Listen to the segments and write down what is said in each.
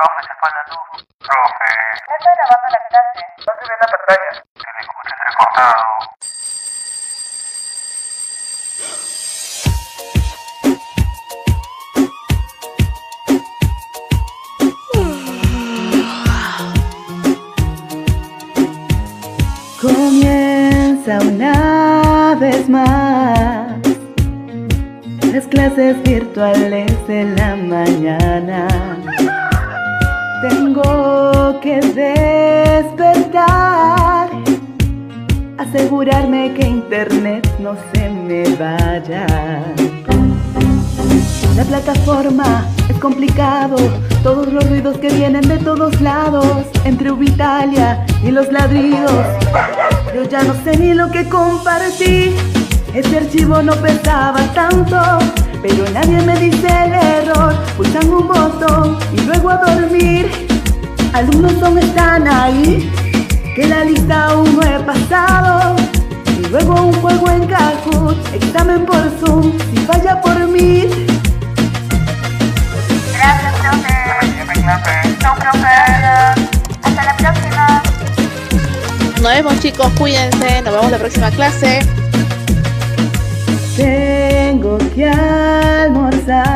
Profe, se fue la luz. Profe. No estoy grabando la clase. No se ve en la pantalla. Se le escucha entrecortado. Comienza una vez más las clases virtuales de la mañana. Tengo que despertar, asegurarme que internet no se me vaya. La plataforma es complicado, todos los ruidos que vienen de todos lados, entre Ubitalia y los ladridos. Yo ya no sé ni lo que compartí, este archivo no pesaba tanto, pero nadie me dice el error, pulsan un botón y luego a dormir. Alumnos aún están ahí, que la lista aún no he pasado. Y luego un juego en Kahoot, examen por Zoom, si falla por mí. Gracias, profe. Chao, profe. Hasta la próxima. Nos vemos chicos, cuídense, nos vemos la próxima clase. Tengo que almorzar,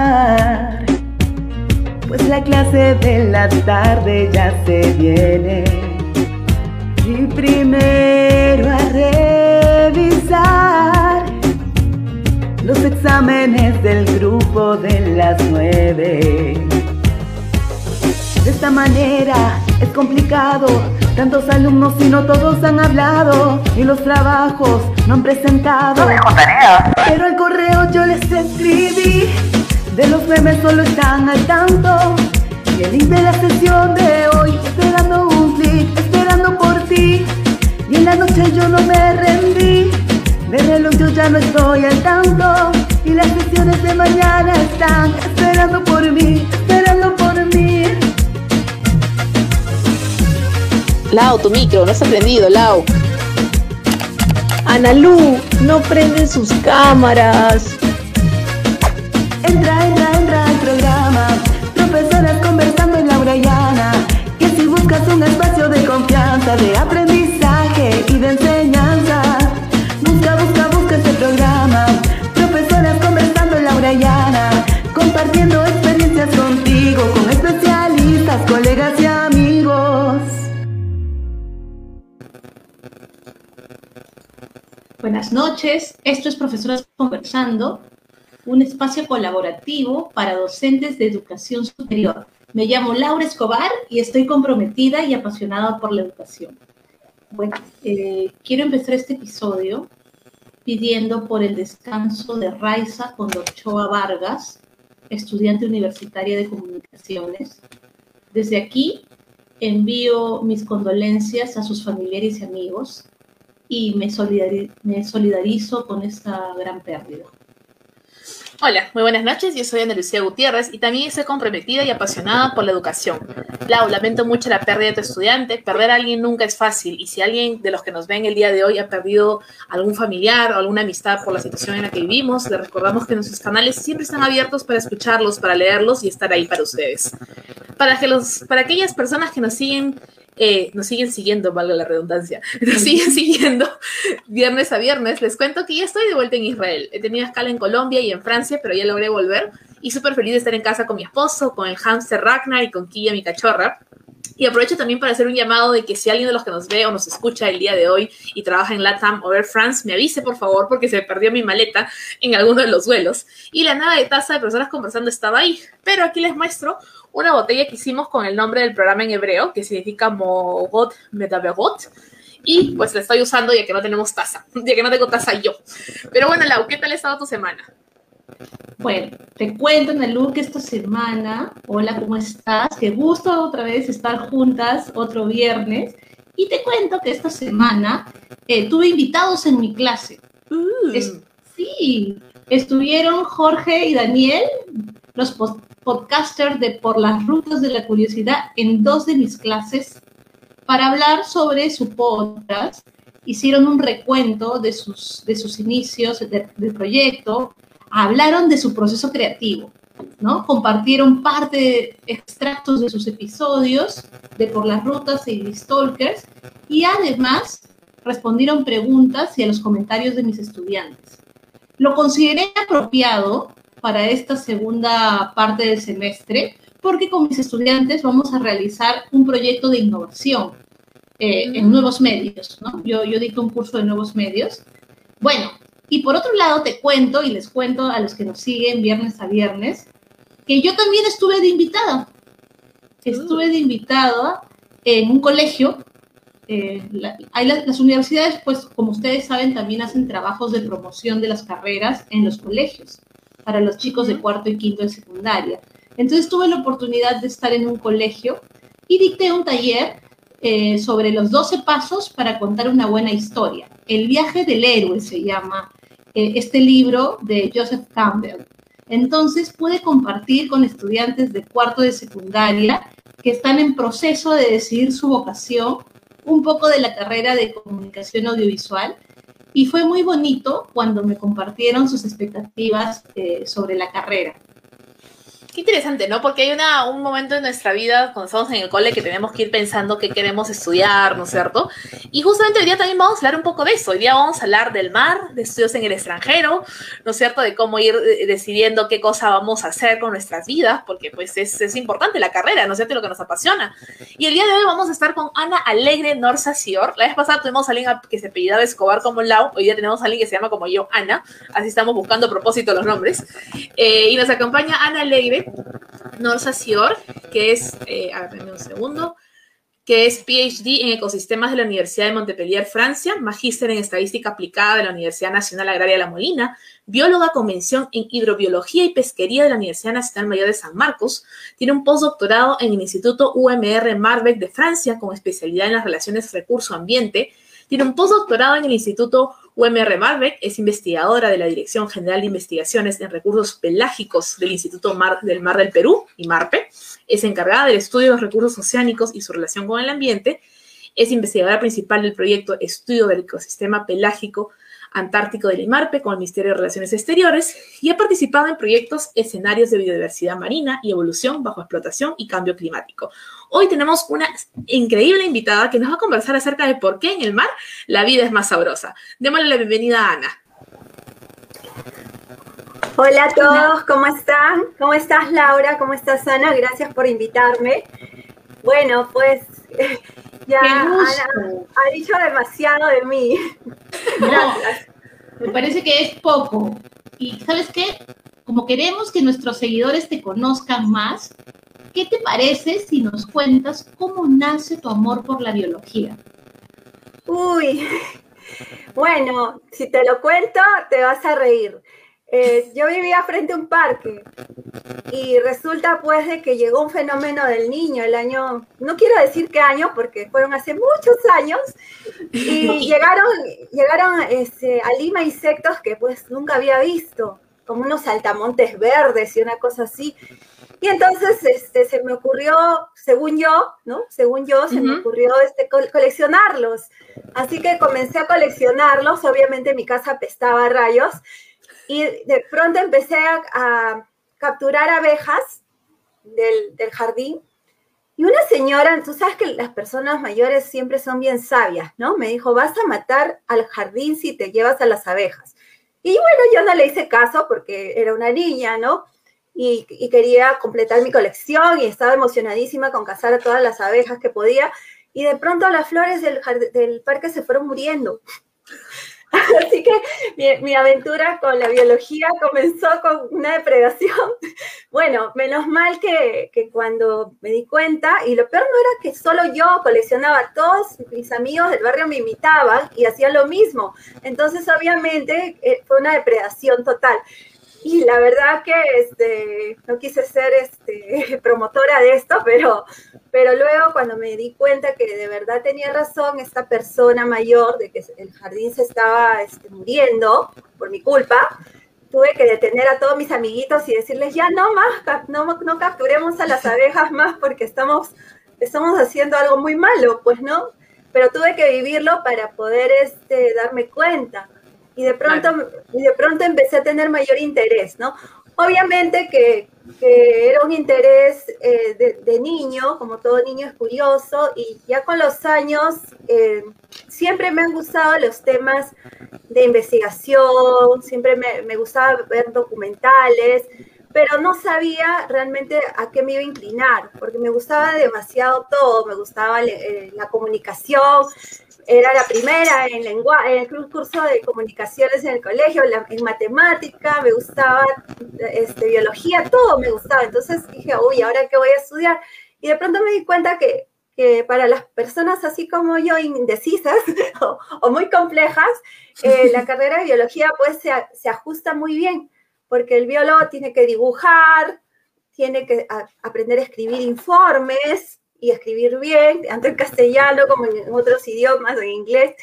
pues la clase de la tarde ya se viene. Y primero a revisar los exámenes del grupo de las nueve. De esta manera es complicado, tantos alumnos y no todos han hablado, y los trabajos no han presentado. Pero al correo yo les escribí, de los memes solo están al tanto. Y el link de la sesión de hoy, esperando un clic, esperando por ti. Y en la noche yo no me rendí, de reloj yo ya no estoy al tanto. Y las sesiones de mañana están esperando por mí, Lau, tu micro, no has aprendido, Lau. Analú, no prenden sus cámaras. Entra, entra, entra al programa. Profesoras conversando en Laura y Ana. Que si buscas un espacio de confianza, de aprendizaje y de enseñanza, busca, busca, busca este programa. Profesoras conversando en Laura y Ana. Compartiendo Buenas noches, esto es Profesoras Conversando, un espacio colaborativo para docentes de educación superior. Me llamo Laura Escobar y estoy comprometida y apasionada por la educación. Bueno, eh, quiero empezar este episodio pidiendo por el descanso de Raiza Condorchoa Vargas, estudiante universitaria de comunicaciones. Desde aquí envío mis condolencias a sus familiares y amigos y me, solidari- me solidarizo con esta gran pérdida. Hola, muy buenas noches, yo soy Ana Lucía Gutiérrez y también estoy comprometida y apasionada por la educación. Lau, lamento mucho la pérdida de tu estudiante, perder a alguien nunca es fácil y si alguien de los que nos ven el día de hoy ha perdido algún familiar o alguna amistad por la situación en la que vivimos, les recordamos que nuestros canales siempre están abiertos para escucharlos, para leerlos y estar ahí para ustedes. Para, que los, para aquellas personas que nos siguen eh, nos siguen siguiendo, valga la redundancia, nos siguen siguiendo viernes a viernes, les cuento que ya estoy de vuelta en Israel. He tenido escala en Colombia y en Francia, pero ya logré volver y súper feliz de estar en casa con mi esposo, con el hámster Ragnar y con Kia, mi cachorra. Y aprovecho también para hacer un llamado de que si alguien de los que nos ve o nos escucha el día de hoy y trabaja en LATAM o Air France, me avise por favor porque se perdió mi maleta en alguno de los vuelos. Y la nada de taza de personas conversando estaba ahí. Pero aquí les muestro una botella que hicimos con el nombre del programa en hebreo, que significa Mogot Medabegot. Y pues la estoy usando ya que no tenemos taza, ya que no tengo taza yo. Pero bueno, Lau, ¿qué tal ha estado tu semana? Bueno, te cuento, Nalu, que esta semana, hola, ¿cómo estás? Qué gusto otra vez estar juntas otro viernes. Y te cuento que esta semana eh, tuve invitados en mi clase. Es- sí, estuvieron Jorge y Daniel, los podcasters de Por las Rutas de la Curiosidad, en dos de mis clases para hablar sobre su podcast. Hicieron un recuento de sus, de sus inicios de- del proyecto, hablaron de su proceso creativo. ¿no? Compartieron parte de extractos de sus episodios de Por las Rutas y Stalkers y además respondieron preguntas y a los comentarios de mis estudiantes. Lo consideré apropiado para esta segunda parte del semestre porque con mis estudiantes vamos a realizar un proyecto de innovación eh, en nuevos medios, ¿no? Yo, yo dicto un curso de nuevos medios. Bueno, y por otro lado te cuento y les cuento a los que nos siguen viernes a viernes que yo también estuve de invitada. Estuve de invitada en un colegio. Eh, la- hay la- las universidades, pues como ustedes saben, también hacen trabajos de promoción de las carreras en los colegios para los chicos de cuarto y quinto de secundaria. Entonces tuve la oportunidad de estar en un colegio y dicté un taller eh, sobre los 12 pasos para contar una buena historia. El viaje del héroe se llama eh, este libro de Joseph Campbell. Entonces pude compartir con estudiantes de cuarto de secundaria que están en proceso de decidir su vocación, un poco de la carrera de comunicación audiovisual. Y fue muy bonito cuando me compartieron sus expectativas eh, sobre la carrera. Qué interesante, ¿no? Porque hay una, un momento en nuestra vida, cuando estamos en el cole, que tenemos que ir pensando qué queremos estudiar, ¿no es cierto? Y justamente hoy día también vamos a hablar un poco de eso. Hoy día vamos a hablar del mar, de estudios en el extranjero, ¿no es cierto? De cómo ir eh, decidiendo qué cosa vamos a hacer con nuestras vidas, porque pues es, es importante la carrera, ¿no es cierto? Lo que nos apasiona. Y el día de hoy vamos a estar con Ana Alegre Norza Sior. La vez pasada tuvimos a alguien que se apellidaba Escobar como Lau, hoy día tenemos a alguien que se llama como yo, Ana. Así estamos buscando a propósito los nombres. Eh, y nos acompaña Ana Alegre, Norsa Sior, que es, eh, un segundo, que es PhD en ecosistemas de la Universidad de Montpellier, Francia, magíster en estadística aplicada de la Universidad Nacional Agraria de La Molina, bióloga con mención en hidrobiología y pesquería de la Universidad Nacional Mayor de San Marcos, tiene un postdoctorado en el Instituto UMR Marbeck de Francia con especialidad en las relaciones recurso-ambiente, tiene un postdoctorado en el Instituto UMR Marbeck, es investigadora de la Dirección General de Investigaciones en Recursos Pelágicos del Instituto Mar- del Mar del Perú, IMARPE, es encargada del estudio de los recursos oceánicos y su relación con el ambiente, es investigadora principal del proyecto Estudio del Ecosistema Pelágico Antártico del IMARPE con el Ministerio de Relaciones Exteriores y ha participado en proyectos escenarios de biodiversidad marina y evolución bajo explotación y cambio climático. Hoy tenemos una increíble invitada que nos va a conversar acerca de por qué en el mar la vida es más sabrosa. Démosle la bienvenida a Ana. Hola a todos, ¿cómo están? ¿Cómo estás Laura? ¿Cómo estás Ana? Gracias por invitarme. Bueno, pues ya ¡Qué Ana gusto! ha dicho demasiado de mí. No, Gracias. me parece que es poco. Y ¿sabes qué? Como queremos que nuestros seguidores te conozcan más, ¿qué te parece si nos cuentas cómo nace tu amor por la biología? Uy, bueno, si te lo cuento, te vas a reír. Eh, yo vivía frente a un parque y resulta pues de que llegó un fenómeno del niño el año, no quiero decir qué año porque fueron hace muchos años y llegaron, llegaron este, a Lima insectos que pues nunca había visto, como unos saltamontes verdes y una cosa así. Y entonces este, se me ocurrió, según yo, ¿no? Según yo, se me ocurrió este, col- coleccionarlos. Así que comencé a coleccionarlos. Obviamente mi casa apestaba a rayos. Y de pronto empecé a, capturar abejas del, jardín. Y una señora, tú sabes que las personas mayores siempre son bien sabias, ¿no? Me dijo, vas a matar al jardín si te llevas a las abejas. Y bueno, yo no le hice caso porque era una niña, ¿no? Y, quería completar mi colección y estaba emocionadísima con cazar a todas las abejas que podía. Y de pronto las flores del parque se fueron muriendo. Así que mi, mi aventura con la biología comenzó con una depredación. Bueno, menos mal que, que cuando me di cuenta, y lo peor no era que solo yo coleccionaba, todos mis amigos del barrio me imitaban y hacían lo mismo. Entonces, obviamente, eh, fue una depredación total. Y la verdad que este, no quise ser este, promotora de esto, pero, pero luego cuando me di cuenta que de verdad tenía razón esta persona mayor de que el jardín se estaba este, muriendo por mi culpa, tuve que detener a todos mis amiguitos y decirles, ya no más, no capturemos a las abejas más porque estamos, estamos haciendo algo muy malo, pues no. Pero tuve que vivirlo para poder este, darme cuenta. Y de pronto, y de pronto empecé a tener mayor interés, ¿no? obviamente que, que era un interés eh, de, de niño, como todo niño es curioso, y ya con los años eh, siempre me han gustado los temas de investigación, siempre me, me gustaba ver documentales, pero no sabía realmente a qué me iba a inclinar, porque me gustaba demasiado todo, me gustaba eh, la comunicación, era la primera en, lengua, en el curso de comunicaciones en el colegio, la- en matemática, me gustaba este, biología, todo me gustaba. Entonces dije, uy, ¿ahora qué voy a estudiar? Y de pronto me di cuenta que, que para las personas así como yo, indecisas o, o muy complejas, eh, la carrera de biología pues se, se ajusta muy bien, porque el biólogo tiene que dibujar, tiene que a- aprender a escribir informes y escribir bien, tanto en castellano como en otros idiomas, en inglés.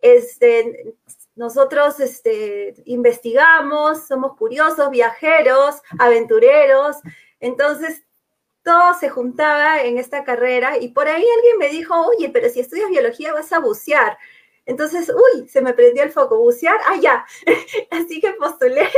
Este, nosotros este, investigamos, somos curiosos, viajeros, aventureros, entonces todo se juntaba en esta carrera y por ahí alguien me dijo, oye, pero si estudias biología vas a bucear. Entonces, uy, se me prendió el foco, bucear, ah, ya. Así que postulé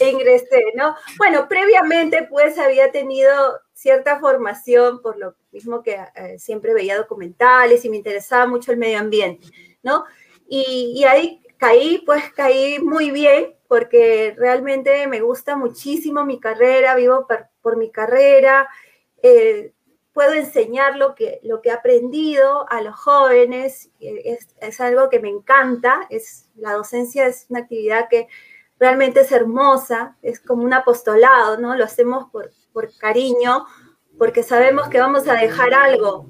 e ingresé, ¿no? Bueno, previamente pues había tenido cierta formación, por lo mismo que eh, siempre veía documentales y me interesaba mucho el medio ambiente, ¿no? Y, y ahí caí, pues caí muy bien, porque realmente me gusta muchísimo mi carrera, vivo por, por mi carrera, eh, puedo enseñar lo que, lo que he aprendido a los jóvenes, eh, es, es algo que me encanta, es, la docencia es una actividad que realmente es hermosa, es como un apostolado, ¿no? Lo hacemos por, por cariño, porque sabemos que vamos a dejar algo,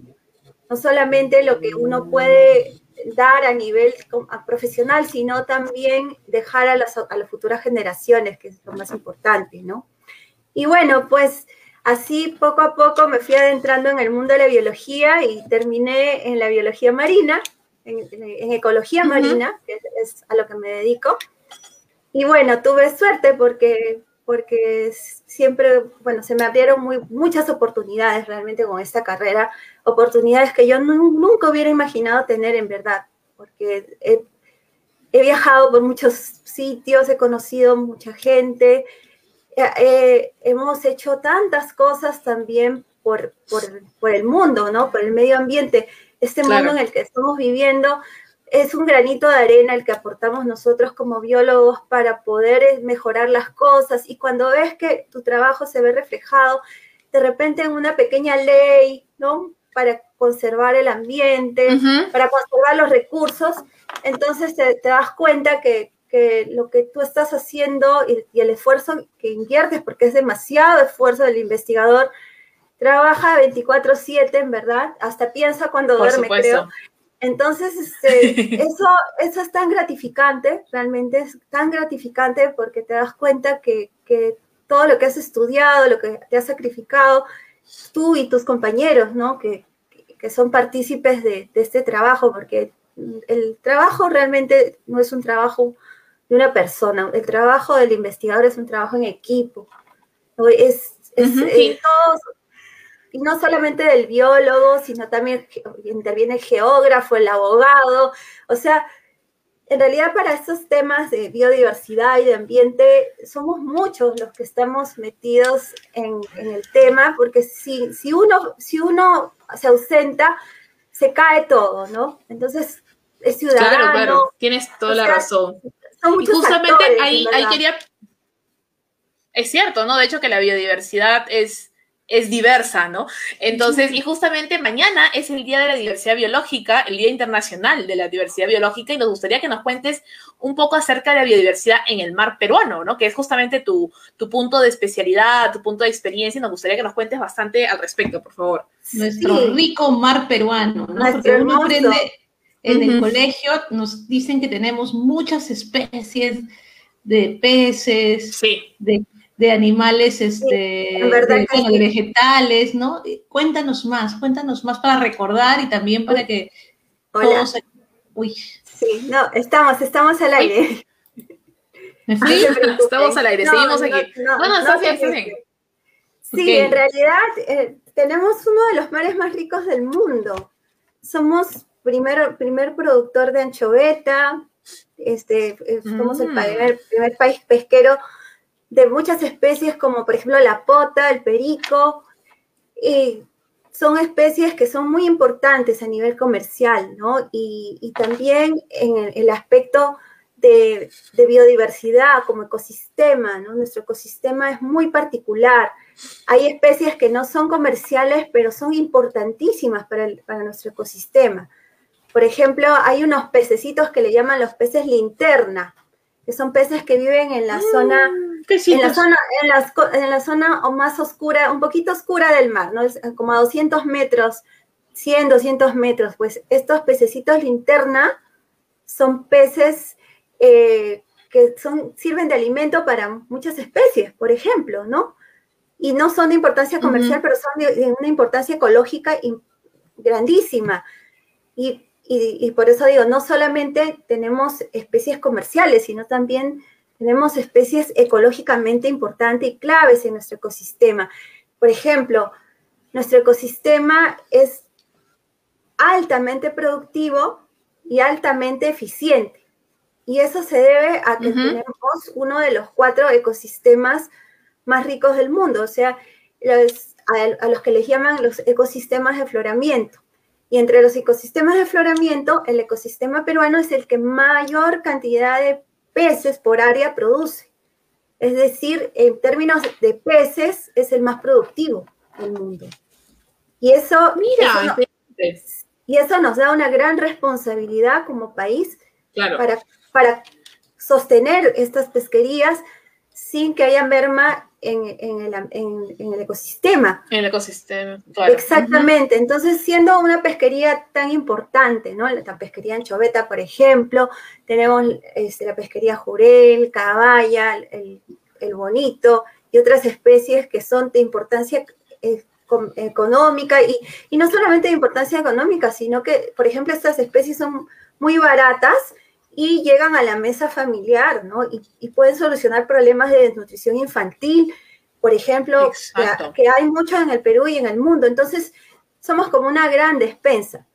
no solamente lo que uno puede dar a nivel profesional, sino también dejar a las, a las futuras generaciones, que es lo más importante, ¿no? Y bueno, pues así poco a poco me fui adentrando en el mundo de la biología y terminé en la biología marina, en, en- ecología Ujú. marina, que es, es a lo que me dedico. Y bueno, tuve suerte porque, porque siempre, bueno, se me abrieron muy, muchas oportunidades realmente con esta carrera, oportunidades que yo nu- nunca hubiera imaginado tener en verdad, porque he, he viajado por muchos sitios, he conocido mucha gente, eh, hemos hecho tantas cosas también por, por, por el mundo, ¿no? Por el medio ambiente. Este Claro. mundo en el que estamos viviendo es un granito de arena el que aportamos nosotros como biólogos para poder eh, mejorar las cosas y cuando ves que tu trabajo se ve reflejado de repente en una pequeña ley, ¿no? Para conservar el ambiente, para conservar los recursos, entonces te, te das cuenta que, que lo que tú estás haciendo y, y el esfuerzo que inviertes, porque es demasiado esfuerzo del investigador, trabaja 24/7, en verdad, hasta piensa cuando Por duerme, supuesto. creo. Entonces, este, eso, eso es tan gratificante, realmente es tan gratificante porque te das cuenta que, que todo lo que has estudiado, lo que te has sacrificado, tú y tus compañeros, ¿no? Que, que son partícipes de, de este trabajo, porque el trabajo realmente no es un trabajo de una persona, el trabajo del investigador es un trabajo en equipo. Es, es, Ujú, eh, sí. todos- y no solamente del biólogo, sino también interviene el geógrafo, el abogado, o sea, en realidad para estos temas de biodiversidad y de ambiente, somos muchos los que estamos metidos en, en el tema, porque si, si, uno, si uno se ausenta, se cae todo, ¿no? Entonces, es ciudadano, Claro, claro, tienes toda la sea, razón. son Y justamente actores, ahí, ahí quería... Es cierto, ¿no? De hecho que la biodiversidad es, es diversa, ¿no? Entonces, y justamente mañana es el Día de la Diversidad Biológica, el Día Internacional de la Diversidad Biológica, y nos gustaría que nos cuentes un poco acerca de la biodiversidad en el mar peruano, ¿no? Que es justamente tu, tu punto de especialidad, tu punto de experiencia, y nos gustaría que nos cuentes bastante al respecto, por favor. Nuestro Sí. rico mar peruano, ¿no? Porque uno aprende en el colegio, nos dicen que tenemos muchas especies de peces, Sí. de, de animales, este, de, bueno, sí. de vegetales, ¿no? Cuéntanos más, cuéntanos más para recordar y también para que Hola. todos... Uy, Sí, no, estamos, estamos al aire. me fui. Estamos al aire, seguimos aquí. No, No, no, bien, bien. Sí, en realidad eh, tenemos uno de los mares más ricos del mundo. Somos primer, primer productor de anchoveta, este, eh, somos el Mm. primer, primer país pesquero de muchas especies como por ejemplo la pota, el perico, y son especies que son muy importantes a nivel comercial, ¿no? Y, y también en el, aspecto de, de, biodiversidad como ecosistema, ¿no? Nuestro ecosistema es muy particular. Hay especies que no son comerciales, pero son importantísimas para, el, para nuestro ecosistema. Por ejemplo, hay unos pececitos que le llaman los peces linterna, que son peces que viven en la zona, en la zona, en, las, en la zona más oscura, un poquito oscura del mar, ¿no? Es como a 200 metros, 100, 200 metros. Pues estos pececitos linterna son peces eh, que son, sirven de alimento para muchas especies, por ejemplo, ¿no? Y no son de importancia comercial, uh -huh. pero son de, de, una importancia ecológica grandísima. Y y, y, por eso digo, no solamente tenemos especies comerciales, sino también tenemos especies ecológicamente importantes y claves en nuestro ecosistema. Por ejemplo, nuestro ecosistema es altamente productivo y altamente eficiente. Y eso se debe a que uh -huh. tenemos uno de los cuatro ecosistemas más ricos del mundo, o sea, los, a, a los que les llaman los ecosistemas de afloramiento. Y entre los ecosistemas de afloramiento, el ecosistema peruano es el que mayor cantidad de peces por área produce. Es decir, en términos de peces, es el más productivo del mundo. Y eso, Mira, eso, y eso nos da una gran responsabilidad como país claro. para, para sostener estas pesquerías sin que haya merma en, en, el, en, en, el, ecosistema. En el ecosistema, claro. Exactamente. Uh -huh. Entonces, siendo una pesquería tan importante, ¿no? La pesquería anchoveta, por ejemplo, tenemos este, la pesquería jurel, caballa, el, el, bonito y otras especies que son de importancia eh, económica y, y no solamente de importancia económica, sino que, por ejemplo, estas especies son muy baratas y llegan a la mesa familiar, ¿no? Y, y, pueden solucionar problemas de desnutrición infantil, por ejemplo, que, que, hay mucho en el Perú y en el mundo. Entonces, somos como una gran despensa.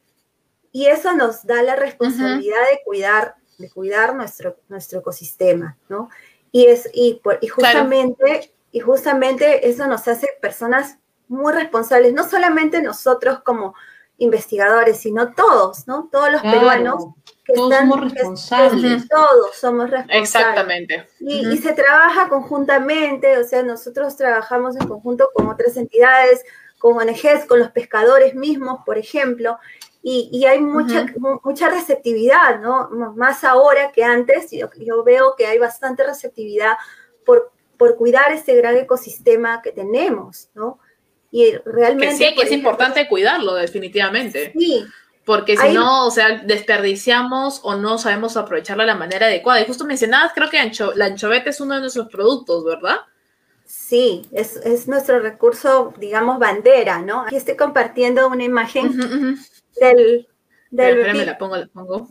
Y eso nos da la responsabilidad uh -huh. de cuidar, de cuidar nuestro, nuestro ecosistema, ¿no? Y, es, y, y, justamente, claro. y justamente eso nos hace personas muy responsables, no solamente nosotros como investigadores, sino todos, ¿no? Todos los claro. peruanos que todos están, somos responsables. Que, todos somos responsables. Exactamente. Y, uh -huh. y, se trabaja conjuntamente, o sea, nosotros trabajamos en conjunto con otras entidades, con ONGs, con los pescadores mismos, por ejemplo, y, y hay mucha, uh -huh. mucha receptividad, ¿no? Más ahora que antes, yo, yo veo que hay bastante receptividad por, por cuidar este gran ecosistema que tenemos, ¿no? Y realmente... Que sí, que es ejemplo, importante cuidarlo, definitivamente. Sí, porque si Hay... no, o sea, desperdiciamos o no sabemos aprovecharlo de la manera adecuada. Y justo mencionabas, creo que ancho, la anchoveta es uno de nuestros productos, ¿verdad? Sí, es, es, nuestro recurso, digamos, bandera, ¿no? Aquí estoy compartiendo una imagen uh -huh, uh -huh. del... del Espérame, la pongo, la pongo.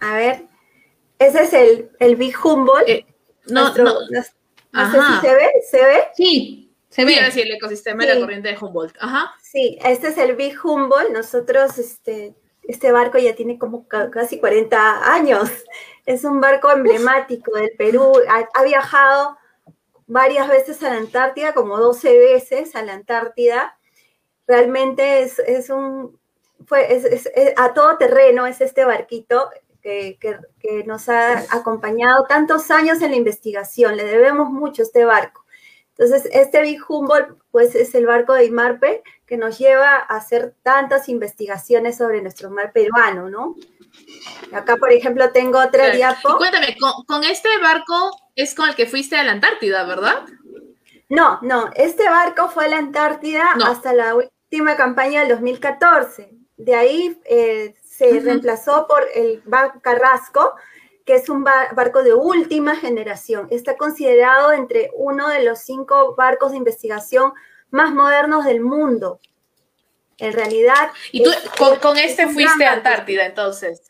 A ver, ese es el, el Big Humboldt. Eh, no, nuestro, no. No, sé si se ve, ¿se ve? Sí, se ve. Sí, decir, el ecosistema sí. de la corriente de Humboldt. Ajá. Sí, este es el Big Humboldt. Nosotros, este, este barco ya tiene como casi 40 años. Es un barco emblemático del Perú. Ha, ha viajado varias veces a la Antártida, como 12 veces a la Antártida. Realmente es, es un, fue, es, es, es, a todo terreno es este barquito que, que, que, nos ha acompañado tantos años en la investigación. Le debemos mucho a este barco. Entonces, este Big Humboldt, pues es el barco de IMARPE que nos lleva a hacer tantas investigaciones sobre nuestro mar peruano, ¿no? Acá, por ejemplo, tengo otra claro. diapo. Y cuéntame, con, con, este barco es con el que fuiste a la Antártida, ¿verdad? No, no, este barco fue a la Antártida no. hasta la última campaña del 2014. De ahí eh, se uh -huh. reemplazó por el barco Carrasco, que es un barco de última generación. Está considerado entre uno de los cinco barcos de investigación más modernos del mundo. En realidad. ¿Y tú es, con, con, este fuiste a Antártida entonces?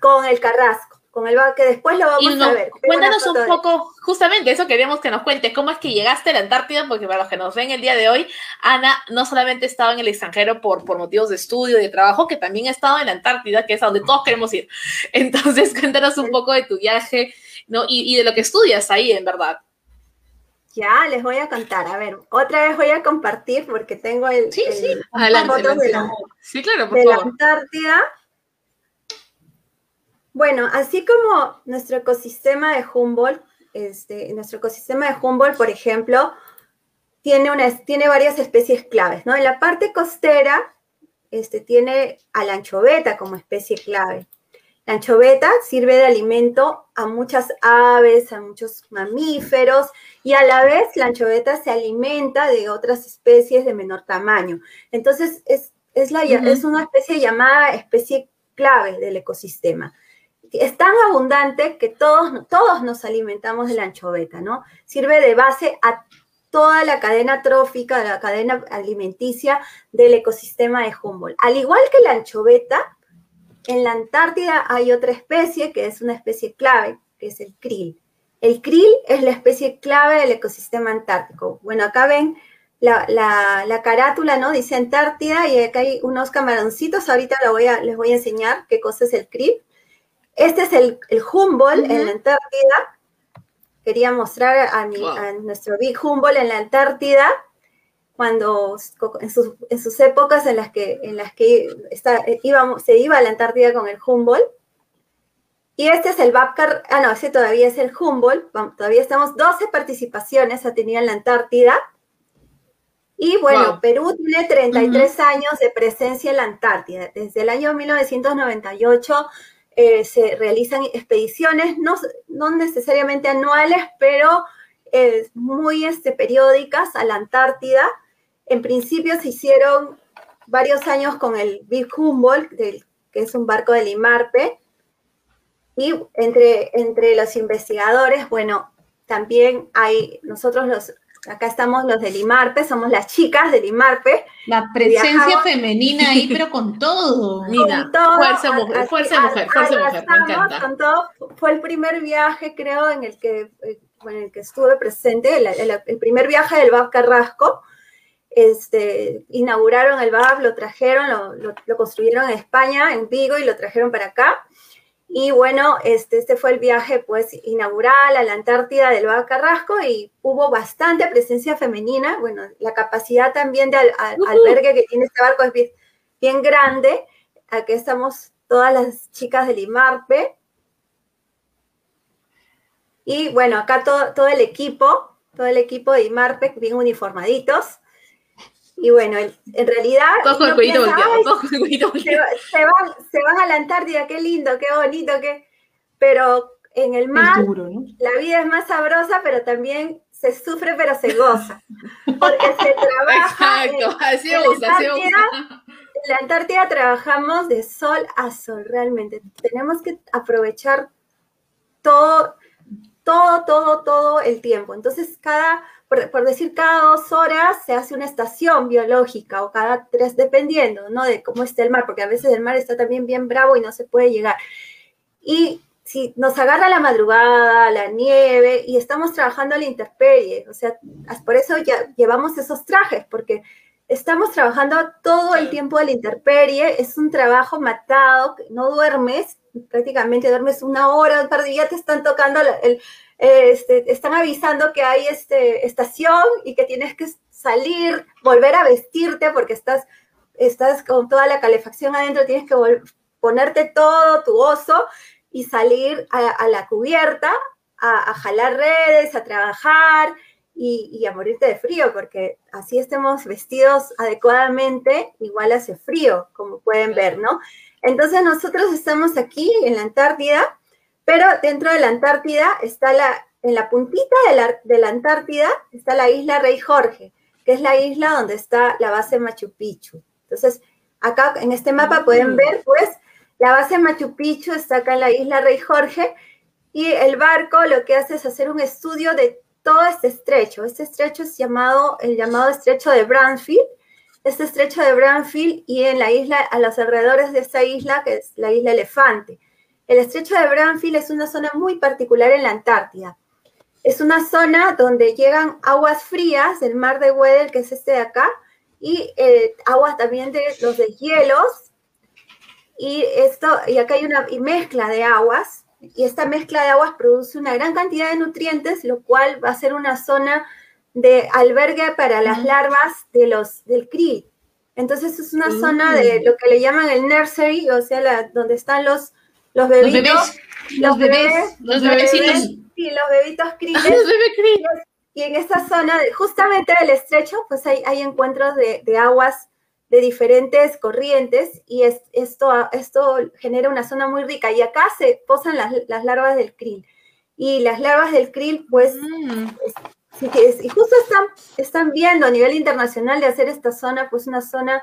Con el Carrasco con el que después lo vamos no, a ver. Cuéntanos un poco, justamente eso queríamos que nos cuentes, cómo es que llegaste a la Antártida, porque para los que nos ven el día de hoy, Ana no solamente estaba en el extranjero por, por motivos de estudio y de trabajo, que también ha estado en la Antártida, que es a donde todos queremos ir. Entonces, cuéntanos un poco de tu viaje ¿no? y, y de lo que estudias ahí, en verdad. Ya, les voy a contar. A ver, otra vez voy a compartir porque tengo el, Sí, el- sí, Adelante, fotos de la, Sí, claro, por de la. Antártida. Bueno, así como nuestro ecosistema de Humboldt, este, nuestro ecosistema de Humboldt, por ejemplo, tiene, una, tiene varias especies claves, ¿no? En la parte costera este, tiene a la anchoveta como especie clave. La anchoveta sirve de alimento a muchas aves, a muchos mamíferos, y a la vez la anchoveta se alimenta de otras especies de menor tamaño. Entonces, es, es, la, Ujú. es una especie llamada especie clave del ecosistema. Es tan abundante que todos, todos nos alimentamos de la anchoveta, ¿no? Sirve de base a toda la cadena trófica, la cadena alimenticia del ecosistema de Humboldt. Al igual que la anchoveta, en la Antártida hay otra especie que es una especie clave, que es el krill. El krill es la especie clave del ecosistema antártico. Bueno, acá ven la, la- la carátula, ¿no? Dice Antártida y acá hay unos camaroncitos. Ahorita les voy a enseñar qué cosa es el krill. Este es el, el Humboldt en la Antártida. Quería mostrar a, mi- Wow. a nuestro Big Humboldt en la Antártida cuando en sus, en sus épocas en las que, en las que está- íbamos, se iba a la Antártida con el Humboldt. Y este es el Babcar, ah, no, ese todavía es el Humboldt, todavía estamos, 12 participaciones ha tenido en la Antártida. Y bueno, Wow. Perú tiene 33 años de presencia en la Antártida. Desde el año 1998 eh, se realizan expediciones, no, no necesariamente anuales, pero eh, muy este, periódicas a la Antártida. En principio se hicieron varios años con el Big Humboldt, que es un barco del IMARPE, y entre, entre los investigadores, bueno, también hay, nosotros los, acá estamos los del IMARPE, somos las chicas del IMARPE, La presencia Viajamos. femenina ahí, pero con todo. Mira, con todo, fuerza mujer, fuerza mujer, fuerza mujer, me encanta. con todo. Fue el primer viaje, creo, en el que, eh, en el que estuve presente, el, el- el primer viaje del BAB Carrasco. Este, inauguraron el BAB, lo trajeron, lo, lo- lo construyeron en España, en Vigo, y lo trajeron para acá. Y bueno, este, este fue el viaje pues inaugural a la Antártida del BAB Carrasco y hubo bastante presencia femenina. Bueno, la capacidad también de al- albergue que tiene este barco es bien, bien grande. Aquí estamos todas las chicas del IMARPE. Y bueno, acá todo, todo el equipo, todo el equipo de IMARPE bien uniformaditos. Y bueno, en realidad... Con el cuellito volteado, "Ay, todos con el cuellito se, volteado. va- se van, se van a la Antártida, qué lindo, qué bonito, qué... Pero en el mar Es duro, ¿no? la vida es más sabrosa, pero también se sufre, pero se goza. Porque se trabaja... Exacto, así en así en la Antártida trabajamos de sol a sol, realmente. Tenemos que aprovechar todo, todo, todo, todo el tiempo. Entonces, cada, por, por decir, cada dos horas se hace una estación biológica o cada tres, dependiendo, ¿no? De cómo esté el mar, porque a veces el mar está también bien bravo y no se puede llegar. Y si nos agarra la madrugada, la nieve, y estamos trabajando a la intemperie, o sea, por eso ya llevamos esos trajes, porque estamos trabajando todo el tiempo a la intemperie, es un trabajo matado, no duermes, prácticamente duermes una hora, un par de días, te están tocando, el, este, están avisando que hay este, estación y que tienes que salir, volver a vestirte porque estás, estás con toda la calefacción adentro, tienes que ponerte todo tu oso y salir a, a la cubierta a, a jalar redes, a trabajar y, y a morirte de frío, porque así estemos vestidos adecuadamente, igual hace frío, como pueden ver, ¿no? Entonces nosotros estamos aquí en la Antártida, pero dentro de la Antártida está la, en la puntita de la, de la Antártida está la isla Rey Jorge, que es la isla donde está la base Machu Picchu. Entonces, acá en este mapa pueden ver, pues, la base Machu Picchu está acá en la isla Rey Jorge y el barco lo que hace es hacer un estudio de todo este estrecho. Este estrecho es llamado, el llamado estrecho de Bransfield. Este estrecho de Bransfield y en la isla, a los alrededores de esta isla, que es la isla Elefante. El estrecho de Bransfield es una zona muy particular en la Antártida. Es una zona donde llegan aguas frías del mar de Weddell, que es este de acá, y eh, aguas también de los deshielos. Y esto, y acá hay una mezcla de aguas, y esta mezcla de aguas produce una gran cantidad de nutrientes, lo cual va a ser una zona de albergue para las larvas de los, del krill. Entonces es una Mm. zona de lo que le llaman el nursery, o sea, la- donde están los, los Los bebitos. bebés, los bebés, los los bebecitos. bebés. Sí, los bebitos Los bebé krill. Y en esta zona, de- justamente del estrecho, pues hay, hay encuentros de, de aguas de diferentes corrientes y es- esto, esto genera una zona muy rica. Y acá se posan las, las larvas del krill. Y las larvas del krill, pues, Mm. es- y justo están, están viendo a nivel internacional de hacer esta zona, pues, una zona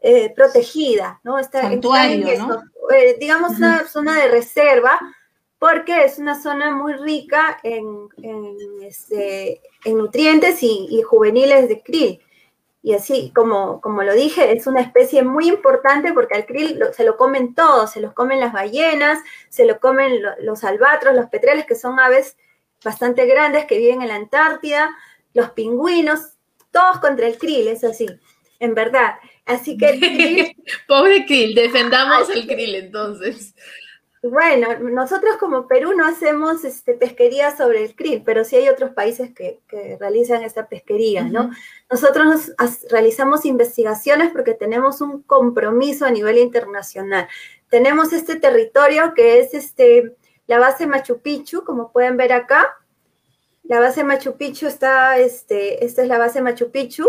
eh, protegida, ¿no? Está, Santuario, está en ¿no? eh, digamos, una zona de reserva, porque es una zona muy rica en, en, este, en nutrientes y, y juveniles de krill. Y así, como, como lo dije, es una especie muy importante porque al krill lo- se lo comen todos, se los comen las ballenas, se lo comen lo- los albatros, los petreles, que son aves bastante grandes que viven en la Antártida, los pingüinos, todos contra el krill, es así, en verdad. Así que el krill Pobre krill, defendamos el krill entonces. Bueno, nosotros como Perú no hacemos este, pesquería sobre el krill, pero sí hay otros países que, que realizan esta pesquería, ¿no? Nosotros realizamos investigaciones porque tenemos un compromiso a nivel internacional. Tenemos este territorio que es este, la base Machu Picchu, como pueden ver acá. La base Machu Picchu está, este, esta es la base Machu Picchu,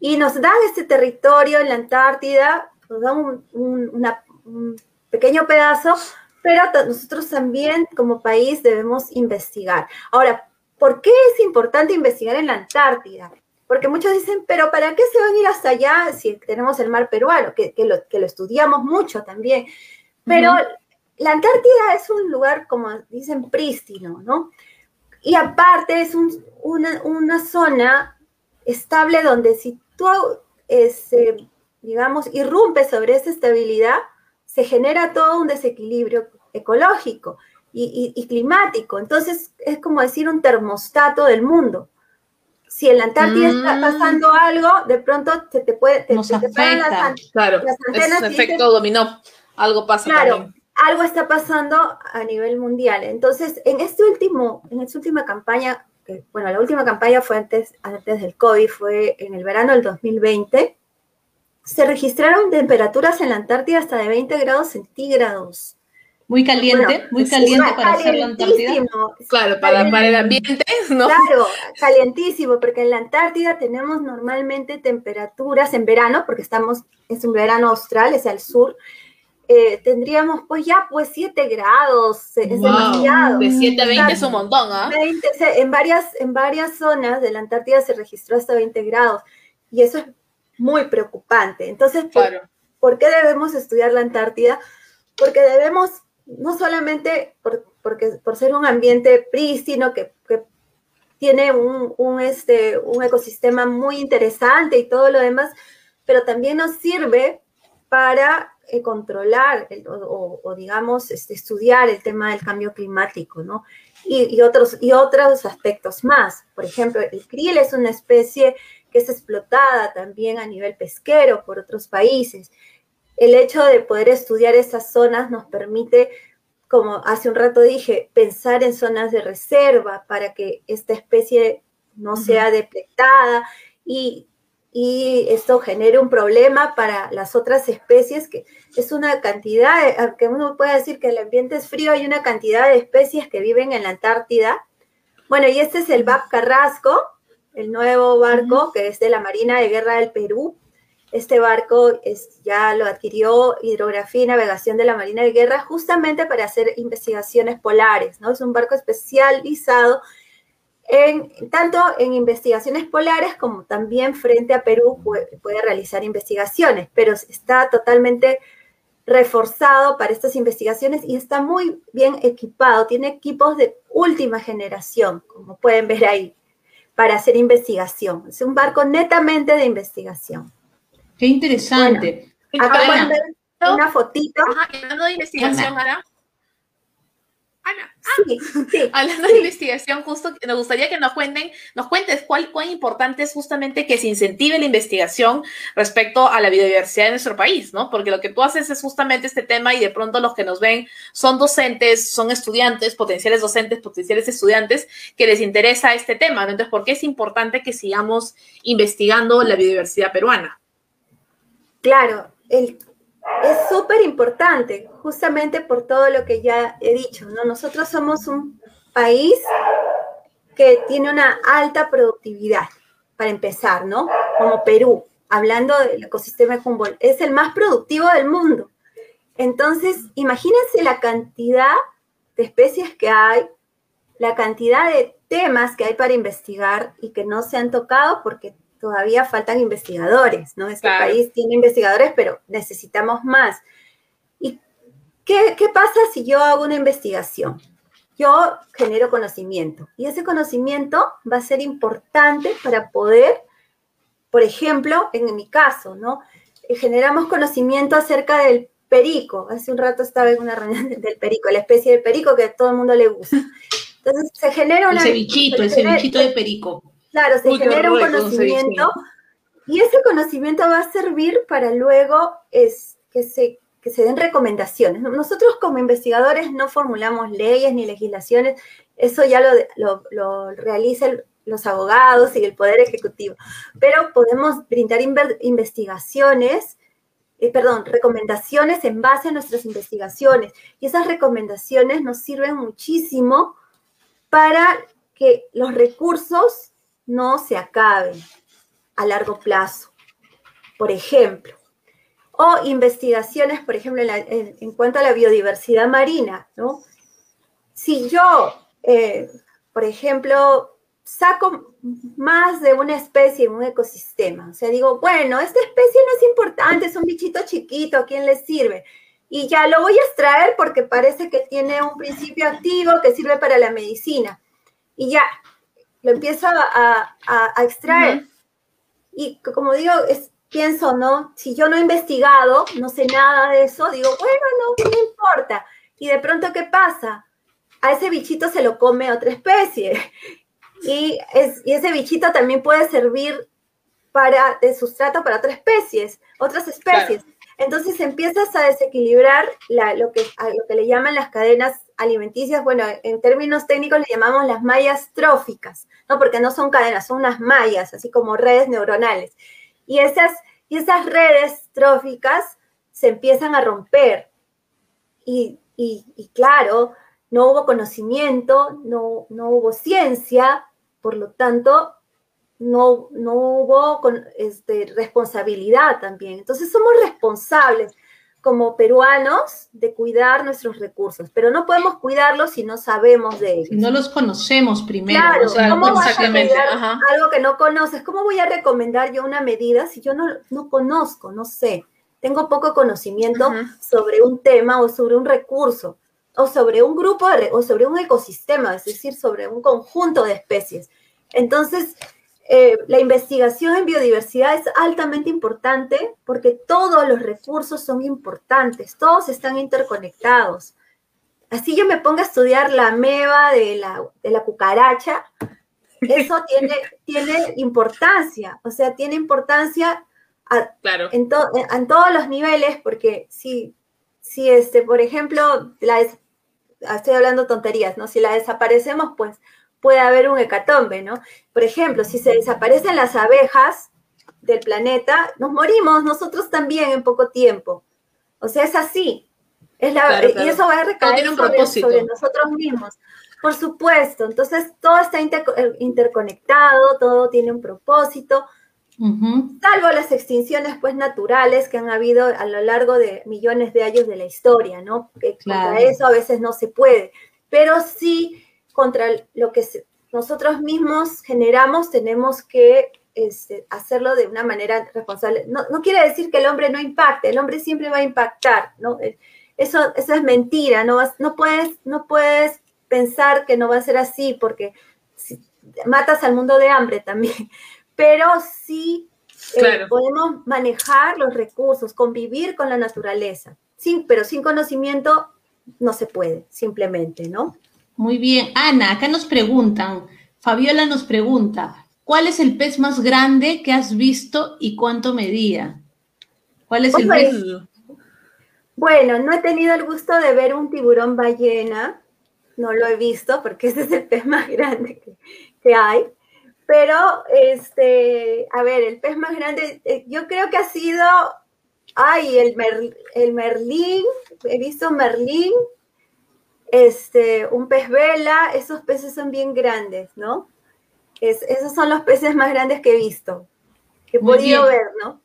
y nos dan este territorio en la Antártida, nos dan un, un- una- un pequeño pedazo, pero nosotros también como país debemos investigar. Ahora, ¿por qué es importante investigar en la Antártida? Porque muchos dicen, pero ¿para qué se van a ir hasta allá si tenemos el mar peruano? Que, que lo, que lo estudiamos mucho también. Pero la Antártida es un lugar, como dicen, prístino, ¿no? Y aparte es un- una, una zona estable donde si tú, este, digamos, irrumpes sobre esa estabilidad, se genera todo un desequilibrio ecológico y, y- y climático. Entonces es como decir un termostato del mundo. Si en la Antártida está Mm. pasando algo, de pronto se te puede... te- Nos se te las afecta. Claro, Las es antenas efecto dominó. Algo pasa Claro, también. algo está pasando a nivel mundial. Entonces, en este último, en esta última campaña, que, bueno, la última campaña fue antes, antes del COVID, fue en el verano del 2020, se registraron temperaturas en la Antártida hasta de 20 grados centígrados. Muy caliente, Bueno, muy caliente para ser la Antártida. Claro, para, para el ambiente, ¿no? Claro, calientísimo, porque en la Antártida tenemos normalmente temperaturas en verano, porque estamos, es un verano austral, es al sur, eh, tendríamos pues ya pues 7 grados, es Wow, demasiado. De 7 a 20 Claro. es un montón, ¿ah? 20, se- en, varias, en varias zonas de la Antártida se registró hasta 20 grados, y eso es muy preocupante. Entonces, ¿por, Claro. ¿por qué debemos estudiar la Antártida? Porque debemos, no solamente por, porque, por ser un ambiente prístino que, que tiene un, un, este, un ecosistema muy interesante y todo lo demás, pero también nos sirve para eh, controlar el- o, o- o, digamos, este, estudiar el tema del cambio climático, ¿no? Y, y otros, y otros aspectos más. Por ejemplo, el krill es una especie que es explotada también a nivel pesquero por otros países. El hecho de poder estudiar esas zonas nos permite, como hace un rato dije, pensar en zonas de reserva para que esta especie no sea depletada y, y esto genere un problema para las otras especies, que es una cantidad, de- aunque uno puede decir que el ambiente es frío, hay una cantidad de especies que viven en la Antártida. Bueno, y este es el BAP Carrasco, el nuevo barco que es de la Marina de Guerra del Perú. Este barco es, ya lo adquirió Hidrografía y Navegación de la Marina de Guerra justamente para hacer investigaciones polares, ¿no? Es un barco especializado en, tanto en investigaciones polares como también frente a Perú puede, puede realizar investigaciones, pero está totalmente reforzado para estas investigaciones y está muy bien equipado, tiene equipos de última generación, como pueden ver ahí, para hacer investigación. Es un barco netamente de investigación. Qué interesante. Acá Ana, pueden ver una fotito. Ajá, hablando de investigación, Ana, Sí, sí. hablando de investigación, justo nos gustaría que nos cuenten, nos cuentes cuál, cuán importante es justamente que se incentive la investigación respecto a la biodiversidad de nuestro país, ¿no? Porque lo que tú haces es justamente este tema y de pronto los que nos ven son docentes, son estudiantes, potenciales docentes, potenciales estudiantes que les interesa este tema, ¿no? Entonces, ¿por qué es importante que sigamos investigando la biodiversidad peruana? Claro, el- es súper importante, justamente por todo lo que ya he dicho, ¿no? Nosotros somos un país que tiene una alta productividad, para empezar, ¿no? Como Perú, hablando del ecosistema de Humboldt, es el más productivo del mundo. Entonces, imagínense la cantidad de especies que hay, la cantidad de temas que hay para investigar y que no se han tocado porque todavía faltan investigadores, ¿no? Este Claro. país tiene investigadores, pero necesitamos más. ¿Y qué, qué pasa si yo hago una investigación? Yo genero conocimiento y ese conocimiento va a ser importante para poder, por ejemplo, en mi caso, ¿no? Generamos conocimiento acerca del perico. Hace un rato estaba en una reunión del perico, la especie de perico que a todo el mundo le gusta. Entonces se genera El una... cevichito, el se genera- cevichito de perico. Claro, se Uy, genera un conocimiento y ese conocimiento va a servir para luego es, que, se, que se den recomendaciones. Nosotros como investigadores no formulamos leyes ni legislaciones, eso ya lo, lo, lo realizan los abogados y el Poder Ejecutivo, pero podemos brindar investigaciones, eh, perdón, recomendaciones en base a nuestras investigaciones y esas recomendaciones nos sirven muchísimo para que los recursos no se acaben a largo plazo, por ejemplo. O investigaciones, por ejemplo, en, cuanto a la biodiversidad marina, ¿no? Si yo, eh, por ejemplo, saco más de una especie en un ecosistema, o sea, digo, bueno, esta especie no es importante, es un bichito chiquito, ¿a quién le sirve? Y ya lo voy a extraer porque parece que tiene un principio activo que sirve para la medicina. Y ya, lo empiezo a, a- a extraer. Y como digo, es, pienso, ¿no? Si yo no he investigado, no sé nada de eso, digo, bueno, no, no importa. Y de pronto, ¿qué pasa? A ese bichito se lo come otra especie. Y, es, y ese bichito también puede servir para, de sustrato para otras especies, otras especies. Entonces empiezas a desequilibrar la- lo, que, a lo que le llaman las cadenas alimenticias. Bueno, en términos técnicos le llamamos las mallas tróficas, ¿no? Porque no son cadenas, son unas mallas, así como redes neuronales. Y esas, esas redes tróficas se empiezan a romper. Y, y- y claro, no hubo conocimiento, no, no hubo ciencia, por lo tanto, no, no hubo con- este, responsabilidad también. Entonces somos responsables como peruanos de cuidar nuestros recursos, pero no podemos cuidarlos si no sabemos de ellos. Si no los conocemos primero. Claro, o sea, ¿cómo no vas a exactamente, cuidar algo que no conoces? ¿Cómo voy a recomendar yo una medida si yo no, no conozco, no sé? Tengo poco conocimiento sobre un tema o sobre un recurso o sobre un grupo de o sobre un ecosistema, es decir, sobre un conjunto de especies. Entonces, eh, la investigación en biodiversidad es altamente importante porque todos los recursos son importantes, todos están interconectados. Así yo me ponga a estudiar la meba de la, de la cucaracha, eso tiene, tiene importancia, o sea, tiene importancia a- Claro. en, to- en todos los niveles, porque si, si este, por ejemplo, la des- estoy hablando tonterías, ¿no? Si la desaparecemos, pues puede haber un hecatombe, ¿no? Por ejemplo, si se desaparecen las abejas del planeta, nos morimos nosotros también en poco tiempo. O sea, es así. Es la, Claro, Y claro. eso va a recaer un sobre, sobre nosotros mismos. Por supuesto. Entonces, todo está interco- eh, interconectado, todo tiene un propósito Ujú. salvo las extinciones pues naturales que han habido a lo largo de millones de años de la historia, ¿no? Que Claro. Contra eso a veces no se puede, pero sí contra lo que nosotros mismos generamos tenemos que este, hacerlo de una manera responsable. No, no quiere decir que el hombre no impacte, el hombre siempre va a impactar, ¿no? Eh, Eso, eso es mentira, no, vas- no, puedes, no puedes pensar que no va a ser así porque si- matas al mundo de hambre también, pero sí eh, podemos manejar los recursos, convivir con la naturaleza, sin, pero sin conocimiento no se puede, simplemente, ¿no? Muy bien. Ana, acá nos preguntan, Fabiola nos pregunta, ¿cuál es el pez más grande que has visto y cuánto medía? ¿Cuál es el pez? Bueno, no he tenido el gusto de ver un tiburón ballena, no lo he visto porque ese es el pez más grande que, que hay. Pero, este, a ver, el pez más grande, eh, yo creo que ha sido, ay, el, mer- el merlín, he visto merlín, este, un pez vela, esos peces son bien grandes, ¿no? Es- esos son los peces más grandes que he visto, que he Muy podido bien. ver, ¿no?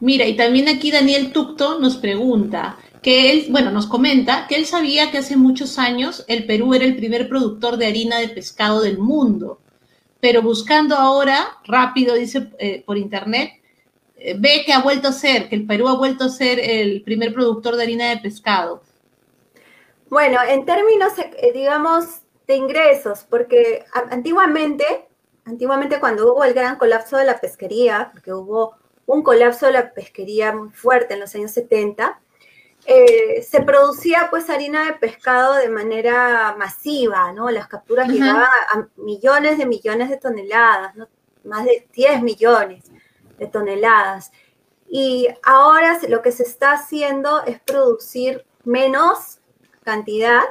Mira, y también aquí Daniel Tucto nos pregunta que él, bueno, nos comenta que él sabía que hace muchos años el Perú era el primer productor de harina de pescado del mundo, pero buscando ahora, rápido, dice eh, por internet, eh, ve que ha vuelto a ser, que el Perú ha vuelto a ser el primer productor de harina de pescado. Bueno, en términos, eh, digamos, de ingresos, porque antiguamente, antiguamente cuando hubo el gran colapso de la pesquería, porque hubo un colapso de la pesquería muy fuerte en los años 70, eh, se producía pues harina de pescado de manera masiva, ¿no? Las capturas Ujú. llegaban a, millones de millones de toneladas, ¿no? Más de 10 millones de toneladas. Y ahora lo que se está haciendo es producir menos cantidad.